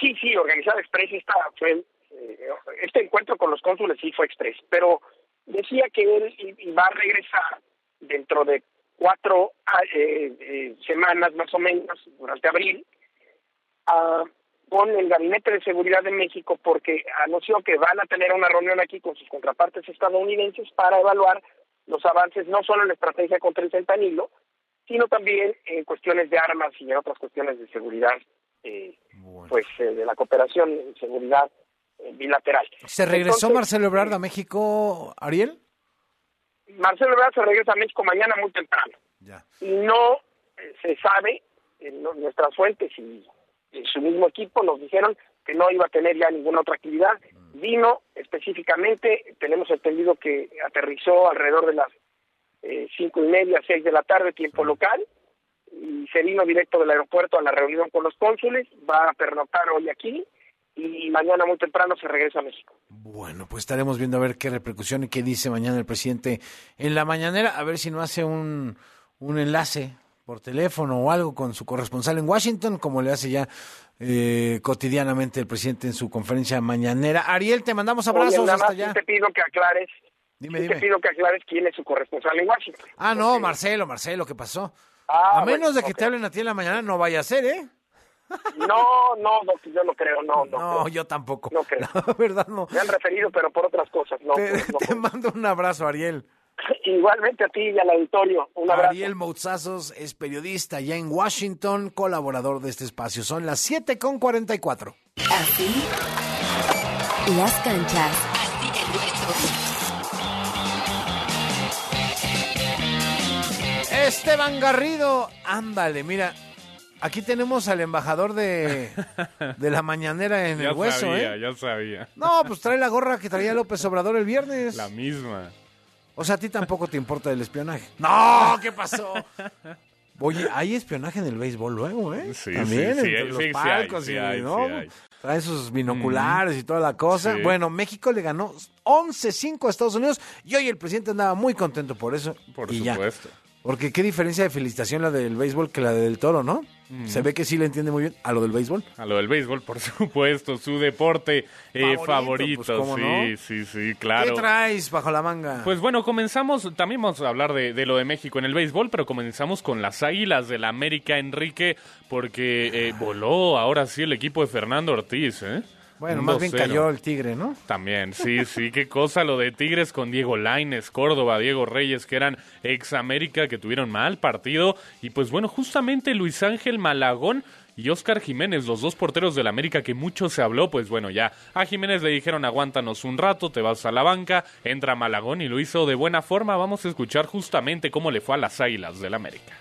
Sí, sí, organizada express. Esta fue, eh, este encuentro con los cónsules sí fue express, pero decía que él va a regresar dentro de cuatro ah, eh, eh, semanas más o menos, durante abril, a con el Gabinete de Seguridad de México porque anunció que van a tener una reunión aquí con sus contrapartes estadounidenses para evaluar los avances no solo en la estrategia contra el fentanilo, sino también en cuestiones de armas y en otras cuestiones de seguridad, eh, pues eh, de la cooperación en seguridad eh, bilateral. ¿Se regresó Marcelo Ebrard a México, Ariel? Marcelo Ebrard se regresa a México mañana muy temprano. Y no se sabe, en nuestras fuentes y su mismo equipo nos dijeron que no iba a tener ya ninguna otra actividad. Vino específicamente, tenemos entendido que aterrizó alrededor de las eh, cinco y media, seis de la tarde, tiempo local, y se vino directo del aeropuerto a la reunión con los cónsules, va a pernoctar hoy aquí y mañana muy temprano se regresa a México. Bueno, pues estaremos viendo a ver qué repercusión y qué dice mañana el presidente en la mañanera, a ver si no hace un, un enlace por teléfono o algo con su corresponsal en Washington, como le hace ya eh, cotidianamente el presidente en su conferencia mañanera. Ariel, te mandamos abrazos Oye, hasta allá. te pido que aclares. Dime, te pido que aclares quién es su corresponsal en Washington. Ah, no, Marcelo, Marcelo, ¿qué pasó? Ah, a menos bueno, de que te hablen a ti en la mañana, no vaya a ser, ¿eh? No, no, no, yo no creo, no, no. No, creo. yo tampoco. No creo. La verdad no. Me han referido, pero por otras cosas, no. Te, no, te mando un abrazo, Ariel. Igualmente a ti y al auditorio, un abrazo. Ariel Mouzazos es periodista ya en Washington, colaborador de este espacio. Son las 7 con 44. Así, las canchas. Esteban Garrido, ándale, mira, aquí tenemos al embajador de, de la mañanera en ya el hueso, sabía, ¿eh? ya sabía. No, pues trae la gorra que traía López Obrador el viernes. La misma. O sea, a ti tampoco te importa el espionaje. No, ¿qué pasó? Oye, hay espionaje en el béisbol luego, ¿eh? Sí, También sí, entre sí, los sí palcos sí y, hay, ¿no? Traen sus binoculares y toda la cosa. Sí. Bueno, México le ganó 11-5 a Estados Unidos y hoy el presidente andaba muy contento por eso. Por y ya. supuesto. Porque qué diferencia de felicitación la del béisbol que la del toro, ¿no? Se ve que sí le entiende muy bien a lo del béisbol. A lo del béisbol, por supuesto, su deporte eh, Favorito, favorito. pues, ¿cómo sí, no? sí, sí, claro. ¿Qué traes bajo la manga? Pues bueno, comenzamos, también vamos a hablar de, de lo de México en el béisbol, pero comenzamos con las Águilas del la América, Enrique, porque eh, voló ahora sí el equipo de Fernando Ortiz, ¿eh? Bueno, más bien 2-0. cayó el tigre, ¿no? También, sí, sí, qué cosa lo de Tigres con Diego Laines, Córdoba, Diego Reyes, que eran ex América, que tuvieron mal partido. Y pues bueno, justamente Luis Ángel Malagón y Oscar Jiménez, los dos porteros del América que mucho se habló, pues bueno, ya a Jiménez le dijeron aguántanos un rato, te vas a la banca, entra Malagón y lo hizo de buena forma. Vamos a escuchar justamente cómo le fue a las Águilas del América.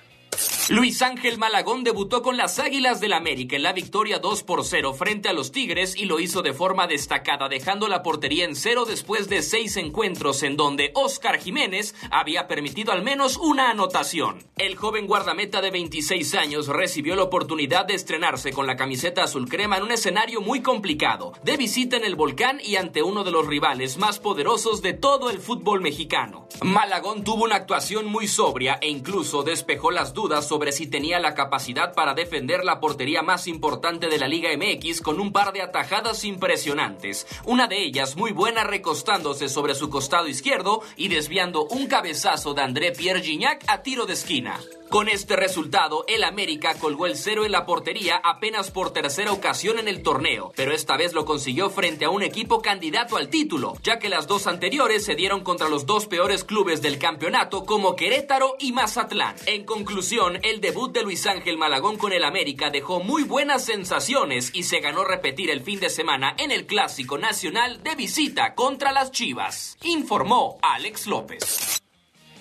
Luis Ángel Malagón debutó con las Águilas del América en la victoria 2 por 0 frente a los Tigres y lo hizo de forma destacada, dejando la portería en cero después de seis encuentros en donde Oscar Jiménez había permitido al menos una anotación. El joven guardameta de 26 años recibió la oportunidad de estrenarse con la camiseta azul crema en un escenario muy complicado, de visita en el volcán y ante uno de los rivales más poderosos de todo el fútbol mexicano. Malagón tuvo una actuación muy sobria e incluso despejó las dudas sobre si tenía la capacidad para defender la portería más importante de la Liga MX con un par de atajadas impresionantes, una de ellas muy buena recostándose sobre su costado izquierdo y desviando un cabezazo de André Pierre Gignac a tiro de esquina. Con este resultado, el América colgó el cero en la portería apenas por tercera ocasión en el torneo, pero esta vez lo consiguió frente a un equipo candidato al título, ya que las dos anteriores se dieron contra los dos peores clubes del campeonato como Querétaro y Mazatlán. En conclusión, el debut de Luis Ángel Malagón con el América dejó muy buenas sensaciones y se ganó repetir el fin de semana en el Clásico Nacional de visita contra las Chivas, informó Alex López.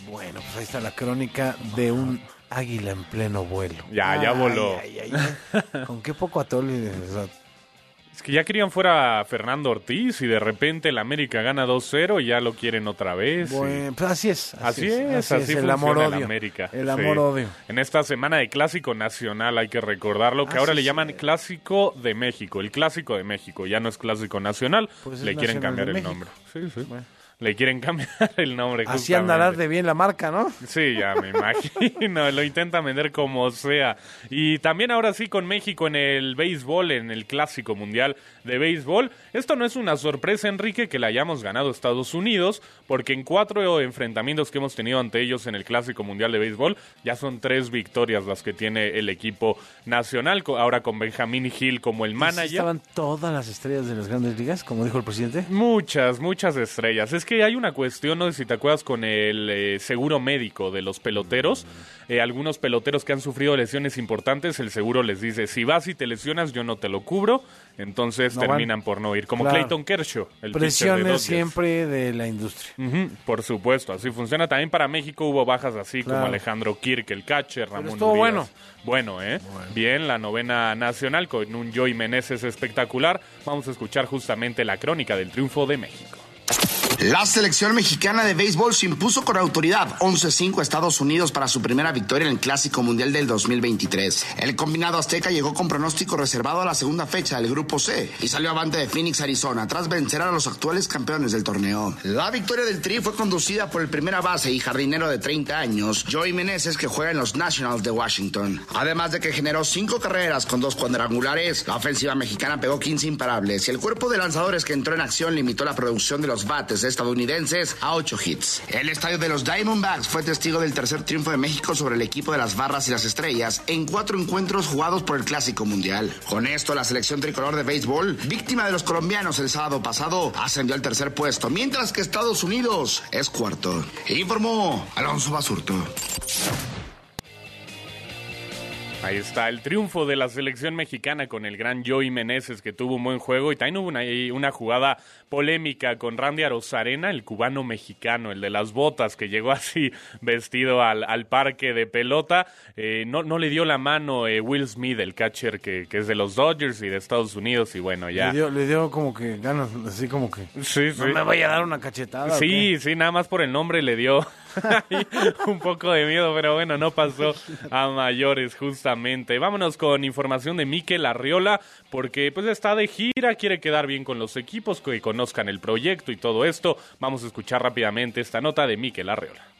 Bueno, pues ahí está la crónica de un águila en pleno vuelo. Ya, ya voló. ay, ay. Con qué poco atole. o sea, Es que ya querían fuera a Fernando Ortiz y de repente el América gana 2-0 y ya lo quieren otra vez. Bueno, pues así es. Así, es, así, el funciona amor-odio. el América. El Sí. amor-odio. En esta semana de Clásico Nacional hay que recordarlo, que Ah, ahora le llaman Clásico de México, el Clásico de México, ya no es Clásico Nacional, Pues es le quieren Nacional cambiar el nombre. Sí, sí. Le quieren cambiar el nombre. Así justamente. andarás de bien la marca, ¿no? Sí, ya me imagino, lo intenta vender como sea. Y también ahora sí con México en el béisbol, en el Clásico Mundial de Béisbol. Esto no es una sorpresa, Enrique, que le hayamos ganado a Estados Unidos, porque en cuatro enfrentamientos que hemos tenido ante ellos en el Clásico Mundial de Béisbol, ya son tres victorias las que tiene el equipo nacional, ahora con Benjamín Hill como el ¿Y sí manager. estaban todas las estrellas de las grandes ligas, como dijo el presidente? Muchas, muchas estrellas. Es que hay una cuestión, no sé si te acuerdas con el eh, seguro médico de los peloteros. Eh, algunos peloteros que han sufrido lesiones importantes, el seguro les dice, si vas y te lesionas, yo no te lo cubro. Entonces No van. terminan por no ir. Como Claro. Clayton Kershaw, el de Presiones Dodgers. siempre de la industria. Ujú, por supuesto, así funciona. También para México hubo bajas así como. Alejandro Kirk, el catcher, Ramón estuvo Urias. bueno. Bueno, ¿eh? Bien, la novena nacional con un Joey Meneses espectacular. Vamos a escuchar justamente la crónica del triunfo de México. La selección mexicana de béisbol se impuso con autoridad 11-5 a Estados Unidos para su primera victoria en el Clásico Mundial del 2023. El combinado azteca llegó con pronóstico reservado a la segunda fecha del Grupo C y salió avante de Phoenix, Arizona, tras vencer a los actuales campeones del torneo. La victoria del Tri fue conducida por el primera base y jardinero de 30 años, Joey Meneses, que juega en los Nationals de Washington. Además de que generó cinco carreras con dos cuadrangulares, la ofensiva mexicana pegó 15 imparables y el cuerpo de lanzadores que entró en acción limitó la producción de los bates estadounidenses a 8 hits. El estadio de los Diamondbacks fue testigo del tercer triunfo de México sobre el equipo de las Barras y las Estrellas en cuatro encuentros jugados por el Clásico Mundial. Con esto, la selección tricolor de béisbol, víctima de los colombianos el sábado pasado, ascendió al tercer puesto, mientras que Estados Unidos es cuarto. Informó Alonso Basurto. Ahí está el triunfo de la selección mexicana con el gran Joey Meneses que tuvo un buen juego y también hubo una, una jugada polémica con Randy Arozarena, el cubano mexicano, el de las botas que llegó así vestido al, al parque de pelota. Eh, no, no le dio la mano eh, Will Smith, el catcher que, que, es de los Dodgers y de Estados Unidos y bueno, ya. Le dio, le dio como que ganas, así como que... Sí, sí. No me vaya a dar una cachetada. Sí, sí, nada más por el nombre le dio un poco de miedo, pero bueno, no pasó a mayores justamente. Vámonos con información de Mikel Arriola, porque pues está de gira, quiere quedar bien con los equipos, que conozcan el proyecto y todo esto. Vamos a escuchar rápidamente esta nota de Mikel Arriola.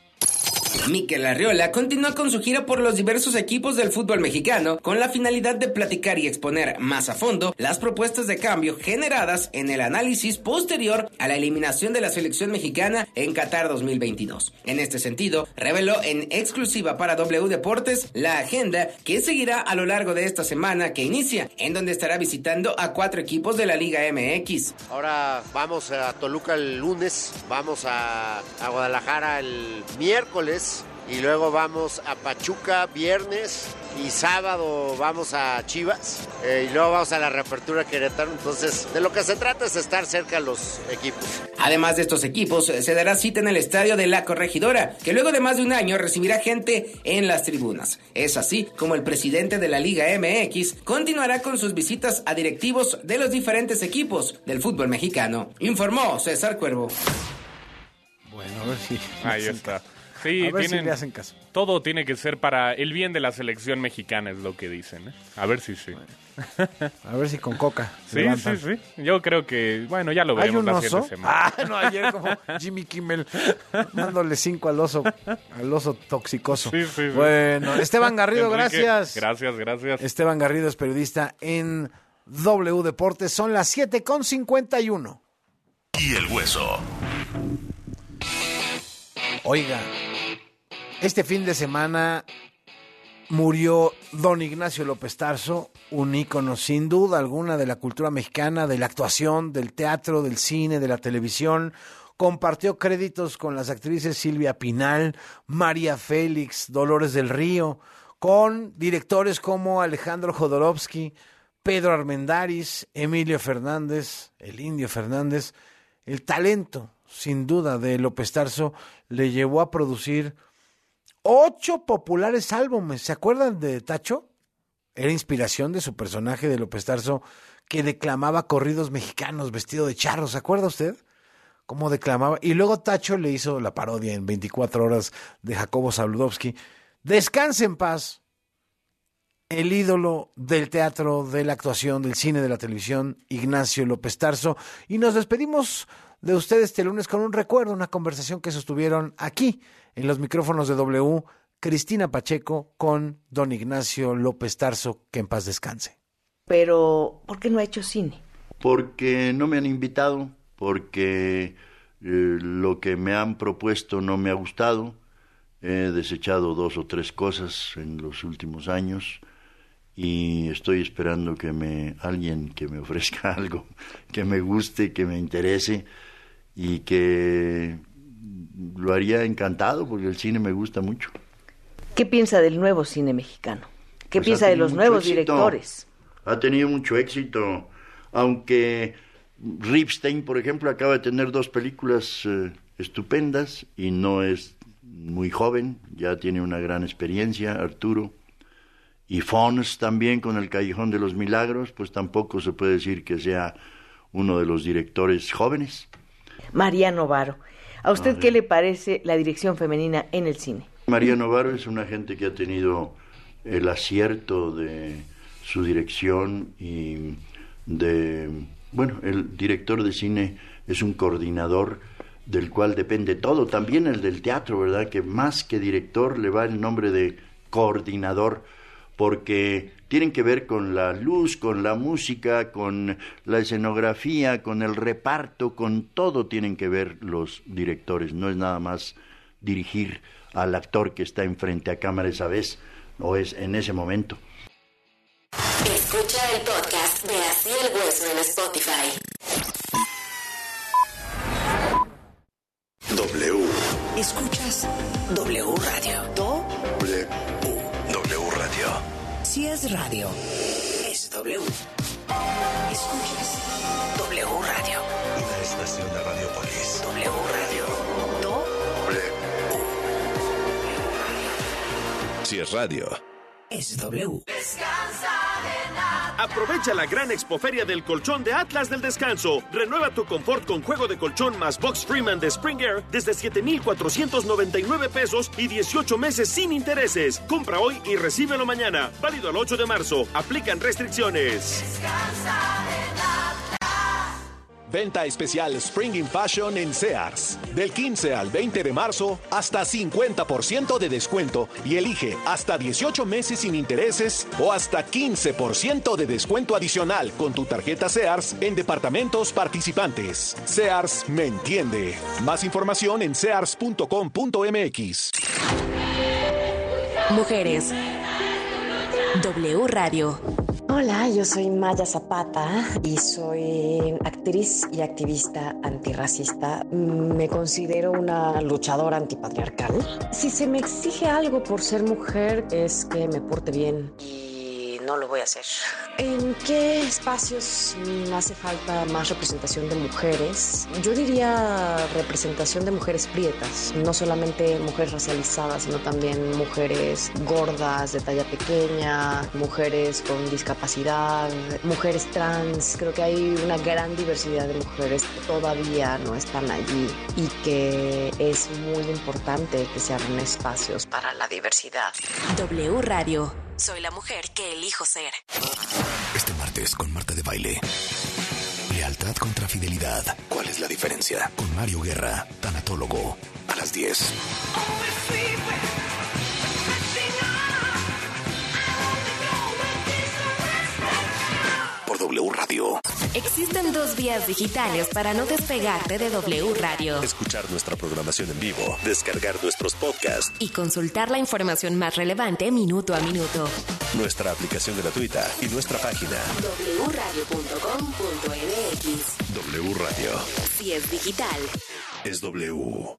Miquel Arriola continúa con su gira por los diversos equipos del fútbol mexicano con la finalidad de platicar y exponer más a fondo las propuestas de cambio generadas en el análisis posterior a la eliminación de la selección mexicana en Qatar 2022. En este sentido, reveló en exclusiva para W Deportes la agenda que seguirá a lo largo de esta semana que inicia, en donde estará visitando a cuatro equipos de la Liga MX. Ahora vamos a Toluca el lunes, vamos a, a Guadalajara el miércoles y luego vamos a Pachuca viernes y sábado vamos a Chivas eh, y luego vamos a la reapertura Querétaro. Entonces, de lo que se trata es estar cerca de los equipos. Además de estos equipos, se dará cita en el estadio de La Corregidora, que luego de más de un año recibirá gente en las tribunas. Es así como el presidente de la Liga MX continuará con sus visitas a directivos de los diferentes equipos del fútbol mexicano. Informó César Cuervo. Bueno, a ver si. Ahí está. Sí, a ver tienen, si le hacen caso. todo tiene que ser para el bien de la selección mexicana, es lo que dicen. ¿eh? A ver si sí. A ver si con coca. Sí, sí, sí. Yo creo que, bueno, ya lo ¿Hay veremos la oso? siguiente semana. Ah, no, ayer como Jimmy Kimmel dándole cinco al oso, al oso toxicoso. Sí, sí, sí. Bueno, Esteban Garrido, Enrique, gracias. Gracias, gracias. Esteban Garrido es periodista en W Deportes. Son las 7 con 51. Y el hueso. Oiga, este fin de semana murió don Ignacio López Tarso, un ícono sin duda alguna de la cultura mexicana, de la actuación, del teatro, del cine, de la televisión. Compartió créditos con las actrices Silvia Pinal, María Félix, Dolores del Río, con directores como Alejandro Jodorowsky, Pedro Armendáriz, Emilio Fernández, el Indio Fernández. El talento, sin duda, de López Tarso le llevó a producir ocho populares álbumes. ¿Se acuerdan de Tacho? Era inspiración de su personaje de López Tarso que declamaba corridos mexicanos vestido de charro. ¿Se acuerda usted? Cómo declamaba. Y luego Tacho le hizo la parodia en 24 horas de Jacobo Zabludovsky. Descanse en paz. El ídolo del teatro, de la actuación, del cine, de la televisión, Ignacio López Tarso. Y nos despedimos de ustedes este lunes con un recuerdo, una conversación que sostuvieron aquí en los micrófonos de W, Cristina Pacheco con don Ignacio López Tarso, que en paz descanse. Pero, ¿por qué no ha hecho cine? Porque no me han invitado, porque eh, lo que me han propuesto no me ha gustado. He desechado dos o tres cosas en los últimos años y estoy esperando que me alguien que me ofrezca algo que me guste, que me interese y que lo haría encantado porque el cine me gusta mucho. ¿Qué piensa del nuevo cine mexicano? ¿Qué Pues piensa de los nuevos éxito. directores? Ha tenido mucho éxito, aunque Ripstein, por ejemplo, acaba de tener dos películas eh, estupendas y no es muy joven, ya tiene una gran experiencia, Arturo. Y Fons también con El Callejón de los Milagros, pues tampoco se puede decir que sea uno de los directores jóvenes. María Novaro. ¿A usted qué le parece la dirección femenina en el cine? María Novaro es una gente que ha tenido el acierto de su dirección y de, bueno, el director de cine es un coordinador del cual depende todo, también el del teatro, ¿verdad? Que más que director le va el nombre de coordinador, porque tienen que ver con la luz, con la música, con la escenografía, con el reparto, con todo tienen que ver los directores, no es nada más dirigir al actor que está enfrente a cámara esa vez o es en ese momento. Escucha el podcast de Así el Hueso en Spotify. W. Escuchas W Radio. Do. W. Radio. Si es radio, es W. Escuchas W Radio. Una estación de Radiopolis. W Radio. Do. W. Si es radio. Es W. Aprovecha la gran expoferia del colchón de Atlas del Descanso. Renueva tu confort con juego de colchón más Box Freeman de Spring Air desde 7,499 pesos y 18 meses sin intereses. Compra hoy y recíbelo mañana. Válido al 8 de marzo. Aplican restricciones. Venta especial Spring in Fashion en Sears. Del 15 al 20 de marzo, hasta 50% de descuento y elige hasta 18 meses sin intereses o hasta 15% de descuento adicional con tu tarjeta Sears en departamentos participantes. Sears me entiende. Más información en sears.com.mx. Mujeres. W Radio. Hola, yo soy Maya Zapata y soy actriz y activista antirracista. Me considero una luchadora antipatriarcal. Si se me exige algo por ser mujer es que me porte bien no lo voy a hacer. ¿En qué espacios hace falta más representación de mujeres? Yo diría representación de mujeres prietas, no solamente mujeres racializadas, sino también mujeres gordas, de talla pequeña, mujeres con discapacidad, mujeres trans. Creo que hay una gran diversidad de mujeres que todavía no están allí y que es muy importante que se abran espacios para la diversidad. W Radio. Soy la mujer que elijo ser. Este martes con Marta de Baile. Lealtad contra fidelidad. ¿Cuál es la diferencia? Con Mario Guerra, tanatólogo. A las 10. Existen dos vías digitales para no despegarte de W Radio. Escuchar nuestra programación en vivo. Descargar nuestros podcasts. Y consultar la información más relevante minuto a minuto. Nuestra aplicación gratuita y nuestra página. wradio.com.mx W Radio. Si es digital. Es W.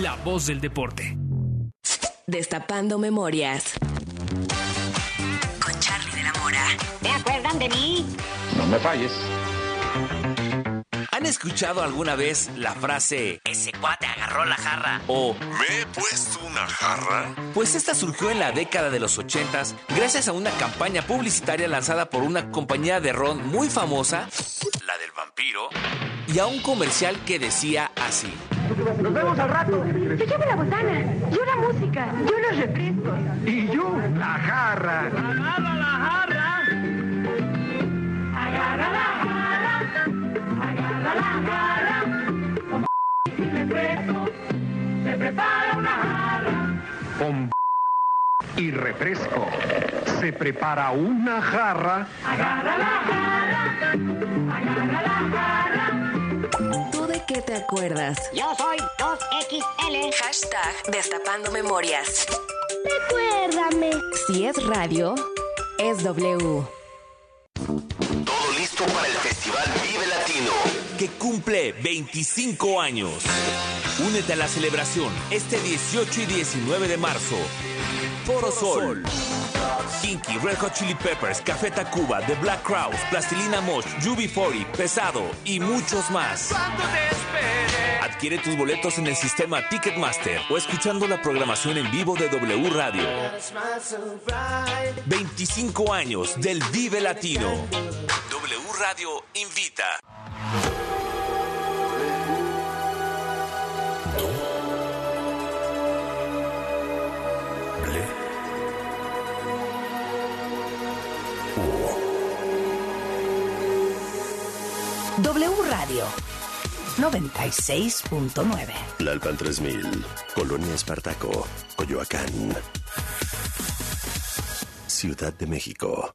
la voz del deporte. Destapando memorias. Con Charlie de la Mora. ¿Se acuerdan de mí? No me falles. ¿Han escuchado alguna vez la frase ese cuate agarró la jarra? O ¿Me he puesto una jarra? Pues esta surgió en la década de los 80 gracias a una campaña publicitaria lanzada por una compañía de ron muy famosa, la del vampiro, y a un comercial que decía así. Nos vemos al rato. Se lleva la botana, yo la música, yo los refrescos. Y yo, la jarra. Agarra la jarra. Agarra la jarra. Agarra la jarra. Como si me fue. prepara una jarra. Con y refresco. Se prepara una jarra. Agarra la jarra. Agarra la jarra. ¿Tú de qué te acuerdas? Yo soy 2XL. Hashtag Destapando Memorias. Recuérdame. Si es radio, es W. Todo listo para el Festival Vive Latino, que cumple 25 años. Únete a la celebración este 18 y 19 de marzo. Foro Sol. Kinky, Red Hot Chili Peppers, Café Tacuba, The Black Crowes, Plastilina Mosh, UB40, Pesado y muchos más. Adquiere tus boletos en el sistema Ticketmaster o escuchando la programación en vivo de W Radio. 25 años del Vive Latino. W Radio invita. W Radio 96.9. Lalpan 3000, Colonia Espartaco, Coyoacán. Ciudad de México.